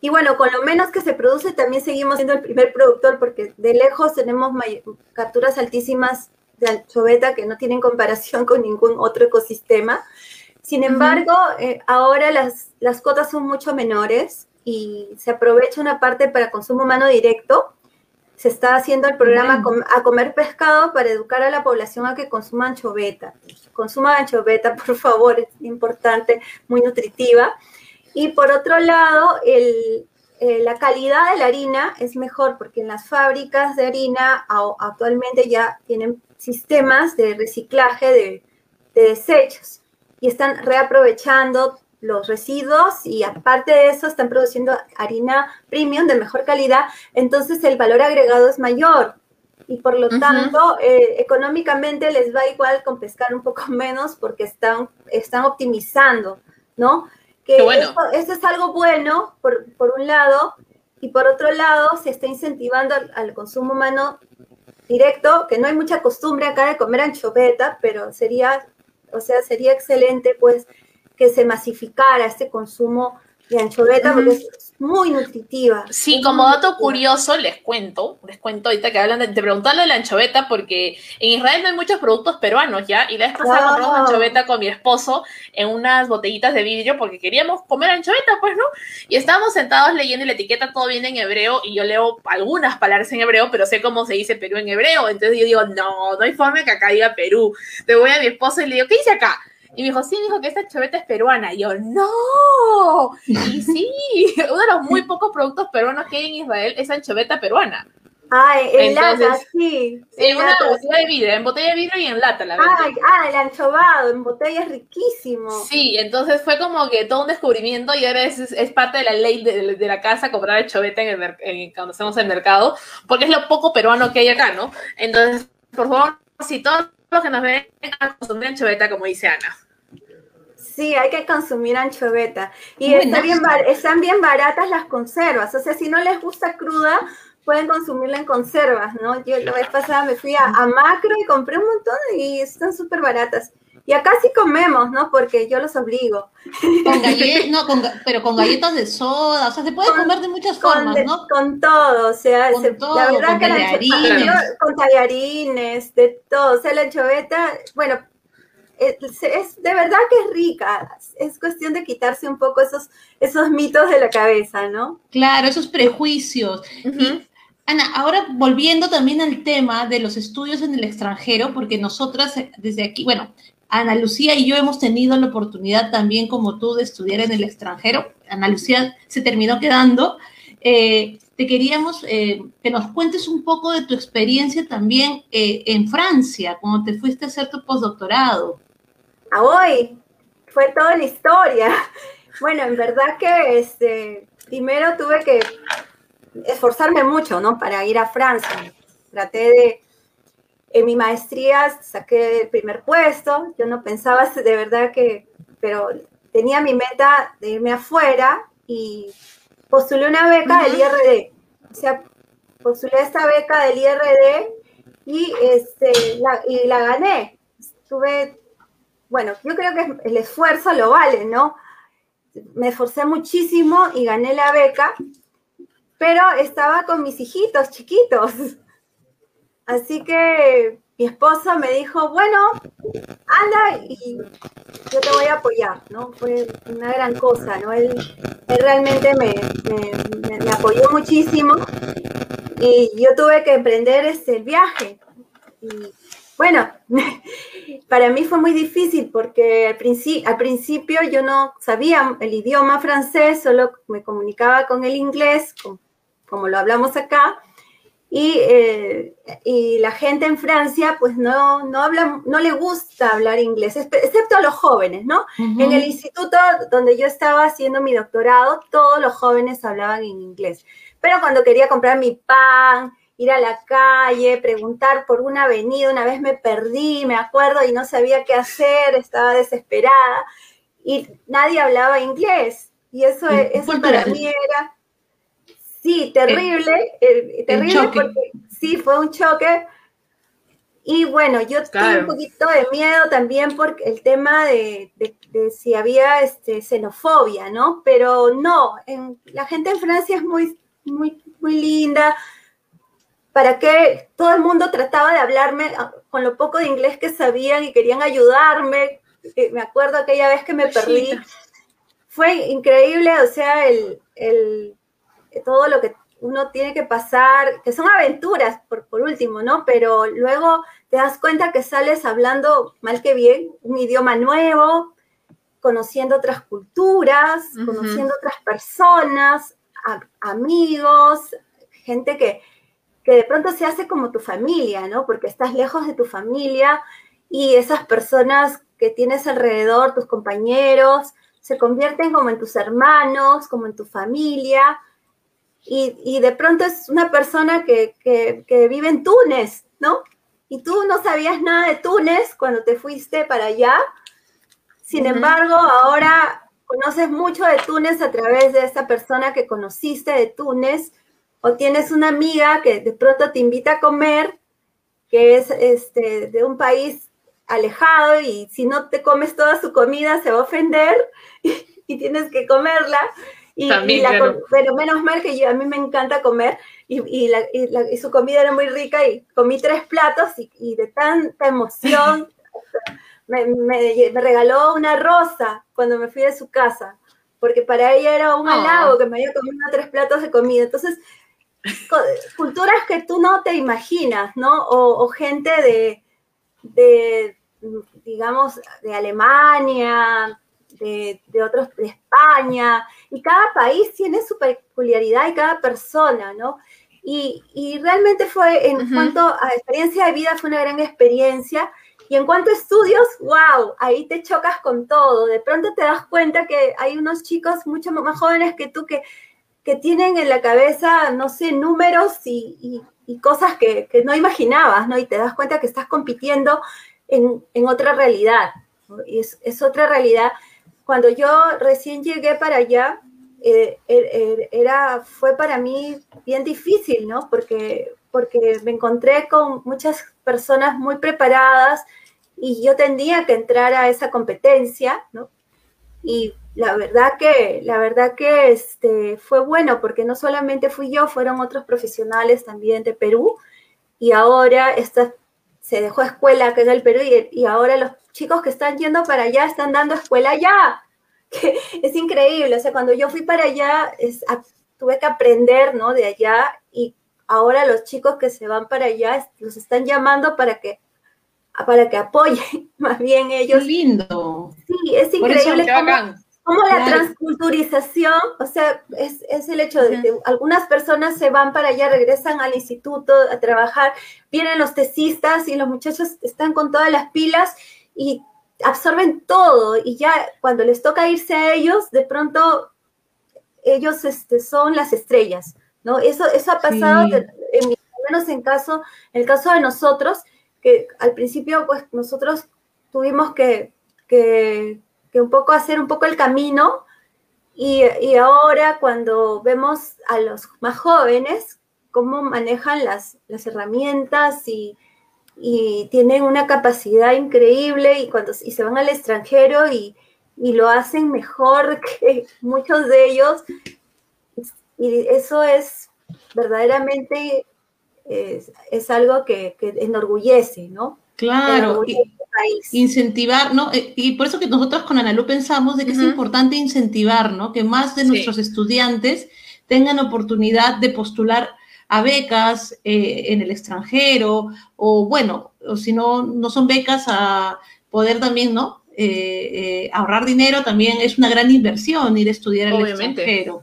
Y bueno, con lo menos que se produce también seguimos siendo el primer productor porque de lejos tenemos capturas altísimas de anchoveta que no tienen comparación con ningún otro ecosistema. Sin embargo, eh, ahora las, las cotas son mucho menores y se aprovecha una parte para consumo humano directo. Se está haciendo el programa Bueno. Com- a comer pescado para educar a la población a que consuma anchoveta. Consuman anchoveta, por favor, es importante, muy nutritiva. Y por otro lado, el- eh, la calidad de la harina es mejor porque en las fábricas de harina actualmente ya tienen sistemas de reciclaje de, de desechos y están reaprovechando los residuos y aparte de eso están produciendo harina premium de mejor calidad, entonces el valor agregado es mayor y por lo Ujú. tanto eh, económicamente les va igual con pescar un poco menos porque están, están optimizando, ¿no? Que bueno. eso, eso es algo bueno por, por un lado y por otro lado se está incentivando al, al consumo humano directo, que no hay mucha costumbre acá de comer anchoveta, pero sería, o sea, sería excelente pues que se masificara este consumo de anchoveta porque es muy nutritiva. Sí, como dato nutritiva. curioso, les cuento, les cuento ahorita que hablan de, te preguntaron lo de la anchoveta, porque en Israel no hay muchos productos peruanos, ¿ya? Y la vez pasada Ah. compramos anchoveta con mi esposo en unas botellitas de vidrio porque queríamos comer anchoveta, pues, ¿no? Y estábamos sentados leyendo y la etiqueta todo viene en hebreo y yo leo algunas palabras en hebreo, pero sé cómo se dice Perú en hebreo. Entonces yo digo, no, no hay forma que acá diga Perú. Te voy a mi esposo y le digo, ¿qué dice acá? Y me dijo, sí, dijo que esta anchoveta es peruana. Y yo, no. Y sí, uno de los muy pocos productos peruanos que hay en Israel es anchoveta peruana. Ay, en lata, sí. En una lata, botella de vidrio, en botella de vidrio y en lata la venden. Ay, ah, el anchovado en botella es riquísimo. Sí, entonces fue como que todo un descubrimiento y ahora es, es parte de la ley de, de la casa comprar anchoveta en el en- cuando hacemos el mercado, porque es lo poco peruano que hay acá, ¿no? Entonces, por favor, si todos los que nos ven a consumir anchoveta, como dice Ana. Sí, hay que consumir anchoveta. Y Buenazo. está bien están bien baratas las conservas. O sea, si no les gusta cruda, pueden consumirla en conservas, ¿no? Yo la vez pasada me fui a, a Macro y compré un montón y están súper baratas. Y acá sí comemos, ¿no? Porque yo los obligo. Con galletas, no, con pero con galletas de soda, o sea, se puede Con- comer de muchas Con, formas, de- ¿no? con todo, o sea, Con se- todo, la verdad con que tallarines. yo- con tallarines, de todo, o sea, la anchoveta, bueno, es, es- de verdad que es rica, es cuestión de quitarse un poco esos, esos mitos de la cabeza, ¿no? Claro, esos prejuicios. Y, Ana, ahora volviendo también al tema de los estudios en el extranjero, porque nosotras eh, desde aquí, bueno, Ana Lucía y yo hemos tenido la oportunidad también, como tú, de estudiar en el extranjero. Ana Lucía se terminó quedando. Eh, te queríamos eh, que nos cuentes un poco de tu experiencia también eh, en Francia, cuando te fuiste a hacer tu postdoctorado. A hoy fue toda la historia. Bueno, en verdad que este, primero tuve que esforzarme mucho, ¿no? Para ir a Francia. Traté de, en mi maestría saqué el primer puesto, yo no pensaba de verdad que, pero tenía mi meta de irme afuera y postulé una beca del IRD. O sea, postulé esta beca del IRD y, este, la, y la gané. Estuve, bueno, yo creo que el esfuerzo lo vale, ¿no? Me esforcé muchísimo y gané la beca, pero estaba con mis hijitos chiquitos. Así que mi esposo me dijo, bueno, anda y yo te voy a apoyar, ¿no? Fue una gran cosa, ¿no? Él, realmente me, me- apoyó muchísimo y yo tuve que emprender este, el viaje. Bueno, para mí fue muy difícil porque al, princi- al principio yo no sabía el idioma francés, solo me comunicaba con el inglés, com- como lo hablamos acá. Y, eh, y la gente en Francia, pues no, no, habla, no le gusta hablar inglés, excepto a los jóvenes, ¿no? En el instituto donde yo estaba haciendo mi doctorado, todos los jóvenes hablaban en inglés. Pero cuando quería comprar mi pan, ir a la calle, preguntar por una avenida, una vez me perdí, me acuerdo, y no sabía qué hacer, estaba desesperada, y nadie hablaba inglés. Y eso, Mm, eso para mí era, sí, terrible, eh, terrible choque. porque sí, fue un choque. Y bueno, yo tuve Claro. un poquito de miedo también por el tema de, de- de si había este, xenofobia, ¿no? Pero no, en- la gente en Francia es muy, muy, muy linda. ¿Para qué? Todo el mundo trataba de hablarme ah, con lo poco de inglés que sabían y querían ayudarme. Eh, Me acuerdo aquella vez que me perdí. Fue increíble, o sea, el, el- todo lo que uno tiene que pasar, que son aventuras, por, por último, ¿no? Pero luego te das cuenta que sales hablando mal que bien, un idioma nuevo, conociendo otras culturas, conociendo otras personas, a- amigos, gente que, que de pronto se hace como tu familia, ¿no? Porque estás lejos de tu familia y esas personas que tienes alrededor, tus compañeros, se convierten como en tus hermanos, como en tu familia. Y, y de pronto es una persona que, que- que vive en Túnez, ¿no? Y tú no sabías nada de Túnez cuando te fuiste para allá. Sin embargo, ahora conoces mucho de Túnez a través de esa persona que conociste de Túnez. O tienes una amiga que de pronto te invita a comer, que es este, de un país alejado y si no te comes toda su comida se va a ofender y, tienes que comerla. Y, También, y la claro. pero menos mal que yo, a mí me encanta comer y, y la- y la- y su comida era muy rica y comí tres platos y, y de tanta emoción me, me- me regaló una rosa cuando me fui de su casa, porque para ella era un Ah. halago que me había comido tres platos de comida. Entonces, culturas que tú no te imaginas, ¿no? O, o gente de, de, digamos, de Alemania, de, de otros, de España, y cada país tiene su peculiaridad y cada persona, ¿no? Y, y realmente fue, en Ujú. cuanto a experiencia de vida, fue una gran experiencia. Y en cuanto a estudios, wow, ahí te chocas con todo. De pronto te das cuenta que hay unos chicos mucho más jóvenes que tú que, que tienen en la cabeza, no sé, números y, cosas que, no imaginabas, ¿no? Y te das cuenta que estás compitiendo en, en otra realidad. Y es, es otra realidad. Cuando yo recién llegué para allá, eh, er- er- era, fue para mí bien difícil, ¿no? Porque, porque me encontré con muchas personas muy preparadas y yo tendría que entrar a esa competencia, ¿no? Y la verdad que, la verdad que este, fue bueno, porque no solamente fui yo, fueron otros profesionales también de Perú, y ahora esta, se dejó escuela que es del Perú, y, y ahora los chicos que están yendo para allá están dando escuela allá. Que es increíble, o sea, cuando yo fui para allá, es, a- tuve que aprender, ¿no? De allá, y ahora los chicos que se van para allá los están llamando para que para que apoyen más bien Qué ellos. lindo. Sí, es Por eso, increíble Qué cómo, cómo la transculturización, o sea, es, es el hecho de que algunas personas se van para allá, regresan al instituto a trabajar, vienen los tesistas y los muchachos están con todas las pilas y absorben todo y ya cuando les toca irse a ellos, de pronto ellos este, son las estrellas, ¿no? Eso, eso ha pasado, Sí. en al menos en caso, en el caso de nosotros, que al principio pues nosotros tuvimos que, que, que un poco hacer un poco el camino y, y ahora cuando vemos a los más jóvenes, cómo manejan las, las herramientas y, y tienen una capacidad increíble y cuando y se van al extranjero y, y lo hacen mejor que muchos de ellos. Y eso es verdaderamente es, es algo que, que enorgullece, ¿no? Claro, país. incentivar, ¿no? Eh, Y por eso que nosotros con Analu pensamos de que es importante incentivar, ¿no? Que más de Sí. nuestros estudiantes tengan oportunidad de postular a becas eh, en el extranjero o bueno, o si no, no son becas a poder también, ¿no? Eh, eh, ahorrar dinero también es una gran inversión ir a estudiar al Obviamente. extranjero.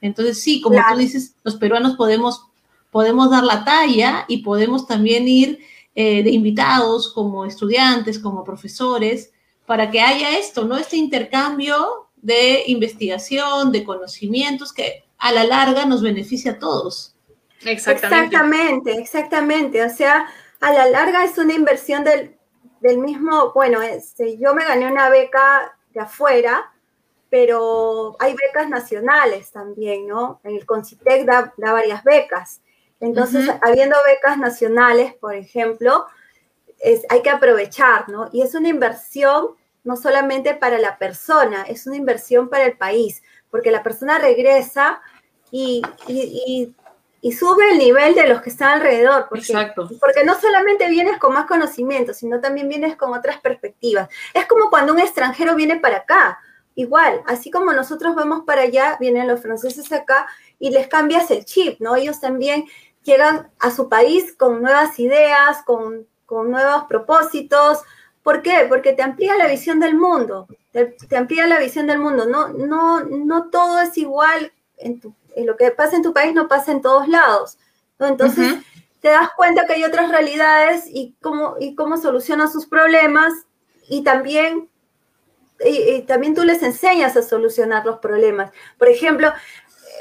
Entonces sí, como Claro. tú dices, los peruanos podemos, podemos dar la talla y podemos también ir eh, de invitados como estudiantes, como profesores, para que haya esto, ¿no? Este intercambio de investigación, de conocimientos que a la larga nos beneficia a todos. Exactamente. Exactamente, exactamente. O sea, a la larga es una inversión del, del mismo, bueno, este, yo me gané una beca de afuera, pero hay becas nacionales también, ¿no? El Concitec da, da varias becas. Entonces, Ujú. habiendo becas nacionales, por ejemplo, es, hay que aprovechar, ¿no? Y es una inversión no solamente para la persona, es una inversión para el país, porque la persona regresa y, y- y- y sube el nivel de los que están alrededor, porque, Exacto. porque no solamente vienes con más conocimiento, sino también vienes con otras perspectivas. Es como cuando un extranjero viene para acá, igual, así como nosotros vamos para allá, vienen los franceses acá y les cambias el chip, ¿no? Ellos también llegan a su país con nuevas ideas, con, con nuevos propósitos. ¿Por qué? Porque te amplía la visión del mundo, te, te amplía la visión del mundo. No, no, no todo es igual, en, tu- en lo que pasa en tu país no pasa en todos lados. ¿no? Entonces, te das cuenta que hay otras realidades y cómo, y cómo solucionan sus problemas y también, y, y también tú les enseñas a solucionar los problemas. Por ejemplo,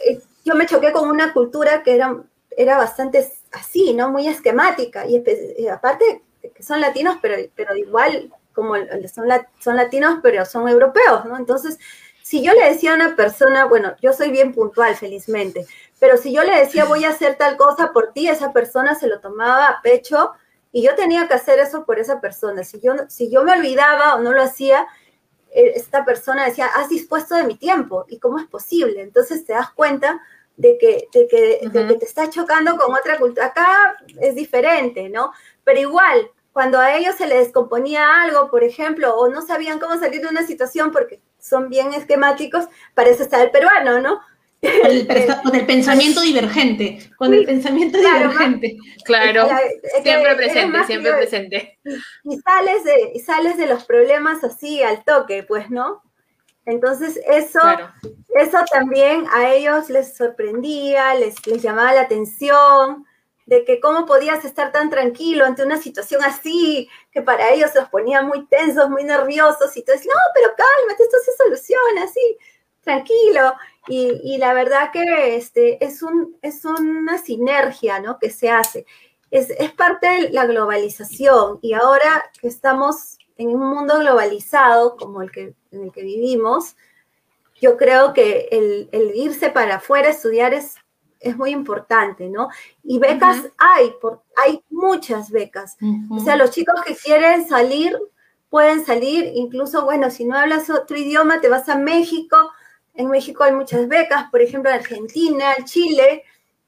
eh, yo me choqué con una cultura que era, era bastante así, ¿no? Muy esquemática y, y aparte que son latinos, pero, pero igual como son, son latinos, pero son europeos, ¿no? Entonces, si yo le decía a una persona, bueno, yo soy bien puntual, felizmente, pero si yo le decía voy a hacer tal cosa por ti, esa persona se lo tomaba a pecho y yo tenía que hacer eso por esa persona. Si yo, si yo me olvidaba o no lo hacía, eh, esta persona decía, has dispuesto de mi tiempo. ¿Y cómo es posible? Entonces te das cuenta de que, de que, de que te estás chocando con otra cultura. Acá es diferente, ¿no? Pero igual, cuando a ellos se les descomponía algo, por ejemplo, o no sabían cómo salir de una situación porque son bien esquemáticos, parece estar el peruano, ¿no? Con el, persa- con el pensamiento divergente, con el pensamiento claro, divergente. Claro. La- es que Siempre presente, más siempre presente. y sales de, y sales de los problemas así al toque, pues, ¿no? Entonces, eso, Claro. eso también a ellos les sorprendía, les, les llamaba la atención, de que cómo podías estar tan tranquilo ante una situación así, que para ellos los ponía muy tensos, muy nerviosos, y tú dices, no, pero cálmate, esto se soluciona, así, tranquilo. Y, y la verdad que este, es, un, es una sinergia, ¿no? Que se hace. Es, es parte de la globalización, y ahora que estamos en un mundo globalizado como el que, en el que vivimos, yo creo que el, el irse para afuera a estudiar es, es muy importante, ¿no? Y becas hay, por, hay muchas becas. O sea, los chicos que quieren salir pueden salir, incluso, bueno, si no hablas otro idioma, te vas a México. En México hay muchas becas, por ejemplo, en Argentina, en Chile,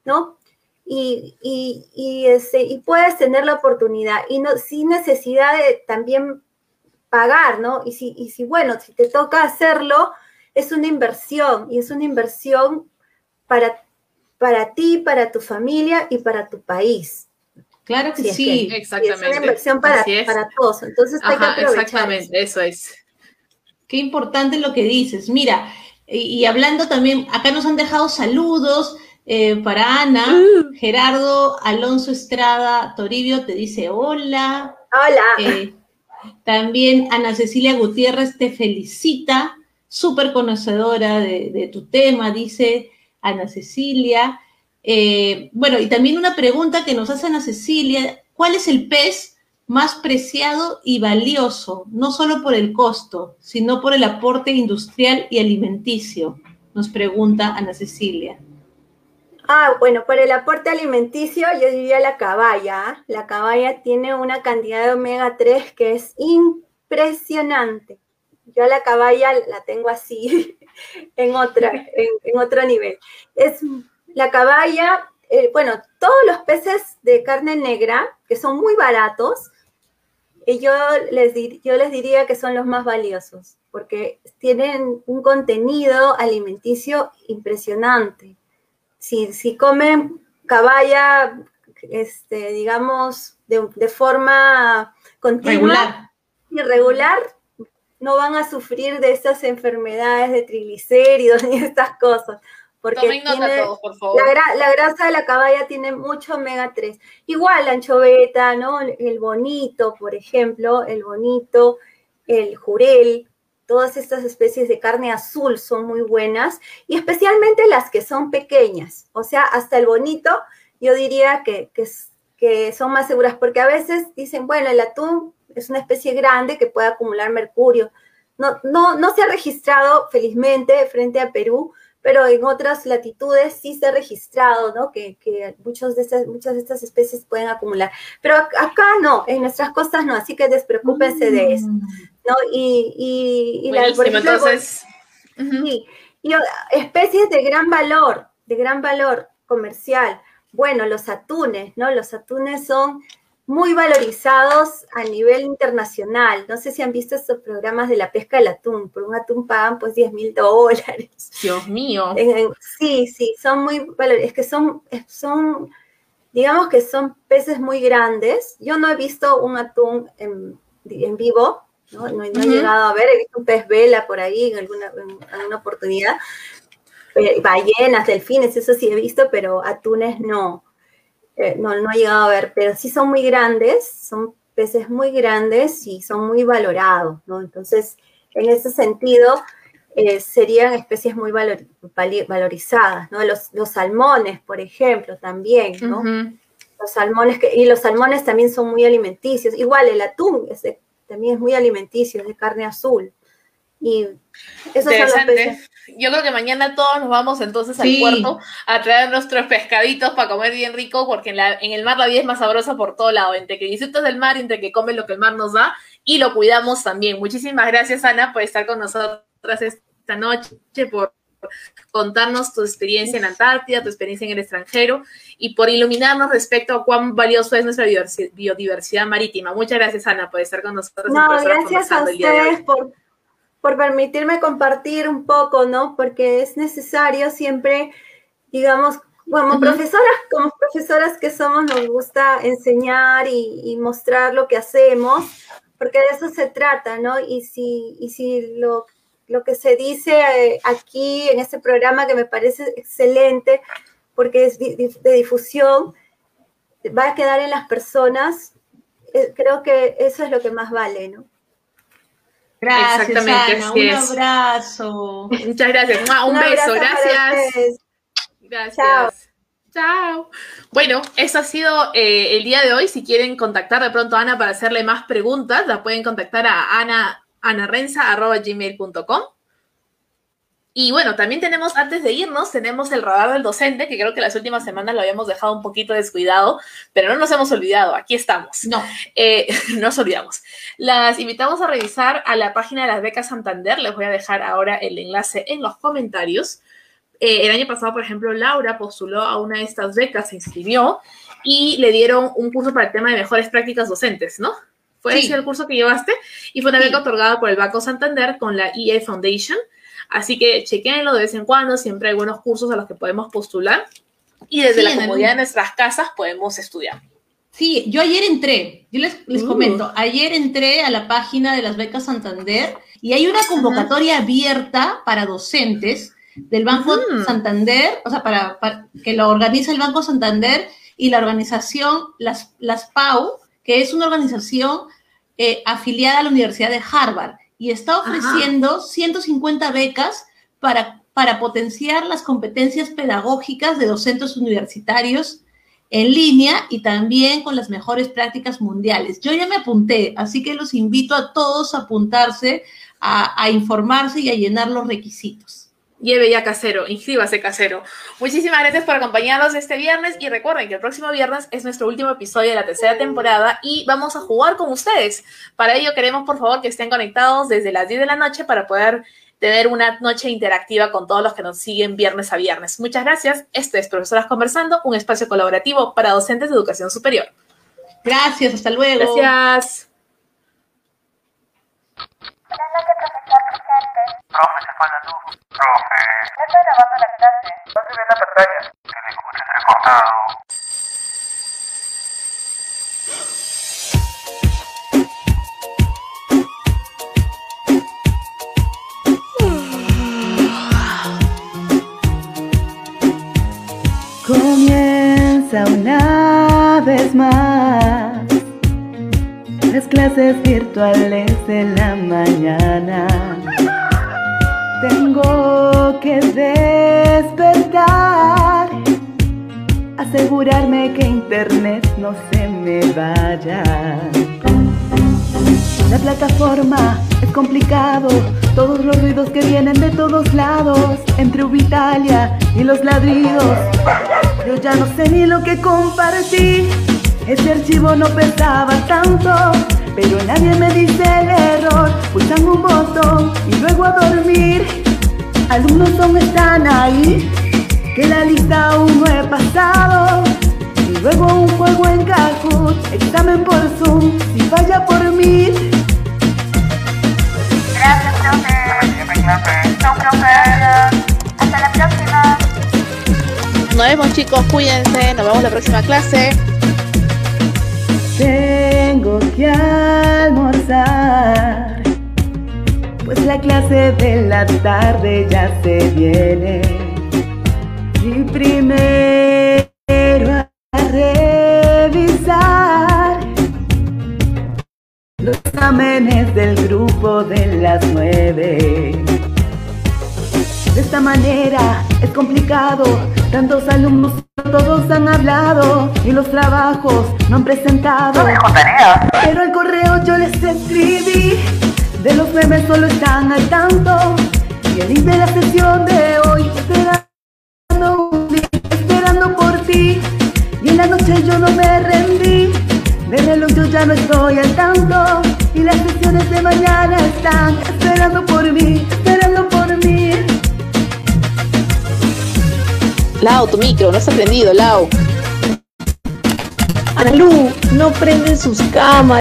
¿no? Y, y, y, este, y puedes tener la oportunidad y no, sin necesidad de también pagar, ¿no? Y si, y si, bueno, si te toca hacerlo, es una inversión y es una inversión para, para ti, para tu familia y para tu país. Claro que Sí, es sí. Y es una Exactamente. inversión para, para todos. Entonces hay que Ajá, aprovechar. exactamente, eso es. Qué importante lo que dices. Mira, y, y hablando también, acá nos han dejado saludos eh, para Ana. Mm. Gerardo Alonso Estrada Toribio te dice hola. Hola. Eh, también Ana Cecilia Gutiérrez te felicita, súper conocedora de, tu tema, dice Ana Cecilia. Eh, bueno, y también una pregunta que nos hace Ana Cecilia, ¿cuál es el pez más preciado y valioso, no solo por el costo, sino por el aporte industrial y alimenticio? Nos pregunta Ana Cecilia. Ah, bueno, por el aporte alimenticio yo diría la caballa. La caballa tiene una cantidad de omega 3 que es impresionante. Yo la caballa la tengo así, en, otra, en, otro nivel. Es la caballa, eh, bueno, todos los peces de carne negra, que son muy baratos, eh, yo, les yo les diría que son los más valiosos, porque tienen un contenido alimenticio impresionante. Si, si comen caballa, este, digamos, de, de forma continua, Regular. irregular, no van a sufrir de estas enfermedades de triglicéridos ni estas cosas. Porque tiene- todos, por favor. la, gra- la grasa de la caballa tiene mucho omega 3. Igual la anchoveta, ¿no? El bonito, por ejemplo, el bonito, el jurel, todas estas especies de carne azul son muy buenas y especialmente las que son pequeñas. O sea, hasta el bonito, yo diría que, que, son más seguras porque a veces dicen, bueno, el atún es una especie grande que puede acumular mercurio. No, no, no se ha registrado, felizmente, frente a Perú, pero en otras latitudes sí se ha registrado, ¿no? Que, que muchos de estas, muchas de estas especies pueden acumular. Pero ac- acá no, en nuestras costas no, así que despreocúpense de eso, ¿no? Y, y, y la- por ejemplo. Sí, y especies de gran valor, de gran valor comercial. Bueno, los atunes, ¿no? Los atunes son muy valorizados a nivel internacional. No sé si han visto estos programas de la pesca del atún. Por un atún pagan pues 10 mil dólares. Dios mío. Sí, sí, son muy valores, es que son, es- son, digamos que son peces muy grandes. Yo no he visto un atún en, en vivo, ¿no? No, no he llegado a ver, he visto un pez vela por ahí en alguna, en alguna oportunidad. Eh, ballenas, delfines, eso sí he visto, pero atunes no. Eh, no, no he llegado a ver, pero sí son muy grandes, son peces muy grandes y son muy valorados, ¿no? Entonces, en ese sentido, eh, serían especies muy valor- valorizadas, ¿no? Los, los salmones, por ejemplo, también, ¿no? Los salmones, que, y los salmones también son muy alimenticios. Igual el atún es también es muy alimenticio, es de carne azul. Y esos son los Interesante. peces. Yo creo que mañana todos nos vamos entonces al puerto a traer nuestros pescaditos para comer bien rico, porque en, la- en el mar la vida es más sabrosa por todo lado, entre que disfrutas del mar, entre que comes lo que el mar nos da y lo cuidamos también. Muchísimas gracias, Ana, por estar con nosotras esta noche, por contarnos tu experiencia en Antártida, tu experiencia en el extranjero y por iluminarnos respecto a cuán valioso es nuestra biodiversi- biodiversidad marítima. Muchas gracias, Ana, por estar con nosotros. No, gracias a ustedes por, por permitirme compartir un poco, ¿no? Porque es necesario siempre, digamos, como profesoras, como profesoras que somos, nos gusta enseñar y, y mostrar lo que hacemos, porque de eso se trata, ¿no? Y si, y si lo, lo que se dice eh, aquí en este programa, que me parece excelente, porque es de difusión, va a quedar en las personas, eh, creo que eso es lo que más vale, ¿no? Gracias, Exactamente, Ana. así Un es. abrazo. Muchas gracias. Un, Un beso, gracias. Gracias. Chao. Chao. Bueno, eso ha sido eh, el día de hoy. Si quieren contactar de pronto a Ana para hacerle más preguntas, la pueden contactar a ana, anarenza.gmail.com. Y bueno, también tenemos, antes de irnos, tenemos el radar del docente, que creo que las últimas semanas lo habíamos dejado un poquito descuidado, pero no nos hemos olvidado, aquí estamos. No. Eh, no nos olvidamos. Las invitamos a revisar a la página de las becas Santander. Les voy a dejar ahora el enlace en los comentarios. Eh, el año pasado, por ejemplo, Laura postuló a una de estas becas, se inscribió y le dieron un curso para el tema de mejores prácticas docentes, ¿no? Fue Sí. ese el curso que llevaste y fue una Sí. beca otorgada por el Banco Santander con la EA Foundation. Así que chequenlo de vez en cuando, siempre hay buenos cursos a los que podemos postular y desde Sí, la en el- comodidad de nuestras casas podemos estudiar. Sí, yo ayer entré, yo les, les Uh. comento, ayer entré a la página de las becas Santander y hay una convocatoria abierta para docentes del Banco Ujú. Santander, o sea, para, para- que lo organiza el Banco Santander y la organización Las, las PAU, que es una organización eh, afiliada a la Universidad de Harvard y está Ajá. ofreciendo 150 becas para, para potenciar las competencias pedagógicas de docentes universitarios en línea y también con las mejores prácticas mundiales. Yo ya me apunté, así que los invito a todos a apuntarse, a, a informarse y a llenar los requisitos. Lleve ya casero, inscríbase casero. Muchísimas gracias por acompañarnos este viernes y recuerden que el próximo viernes es nuestro último episodio de la tercera temporada y vamos a jugar con ustedes. Para ello queremos por favor que estén conectados desde las 10 de la noche para poder tener una noche interactiva con todos los que nos siguen viernes a viernes. Muchas gracias. Este es Profesoras Conversando, un espacio colaborativo para docentes de educación superior. Gracias, hasta luego. Gracias. Buenas noches, profesor. Profe, se fue la luz. Profe, Ya estoy grabando la clase. no se ve en la pantalla. Se le escucha entrecortado. Comienza una vez más las clases virtuales de la mañana. Tengo que despertar, asegurarme que internet no se me vaya. La plataforma es complicado, todos los ruidos que vienen de todos lados, entre Ubitalia y los ladridos. Yo ya no sé ni lo que compartí, ese archivo no pesaba tanto, pero nadie me dice el error, pulsan un botón y luego a dormir. Alumnos aún están ahí, que la lista aún no he pasado. Y luego un juego en Kahoot, examen por Zoom, si falla por mí. Gracias, profe. Hasta la próxima. Nos vemos chicos, cuídense, nos vemos la próxima clase. Tengo que almorzar, pues la clase de la tarde ya se viene. Y primero a revisar los exámenes del grupo de las nueve. De esta manera es complicado, tantos alumnos todos han hablado y los trabajos no han presentado. Pero al correo yo les escribí, de los memes solo están al tanto. Y el link de la sesión de hoy, esperando esperando por ti. Y en la noche yo no me rendí, de reloj yo ya no estoy al tanto. Y las sesiones de mañana están esperando por mí, Lau, tu micro, no has aprendido, Lau. Analu, no prenden sus cámaras.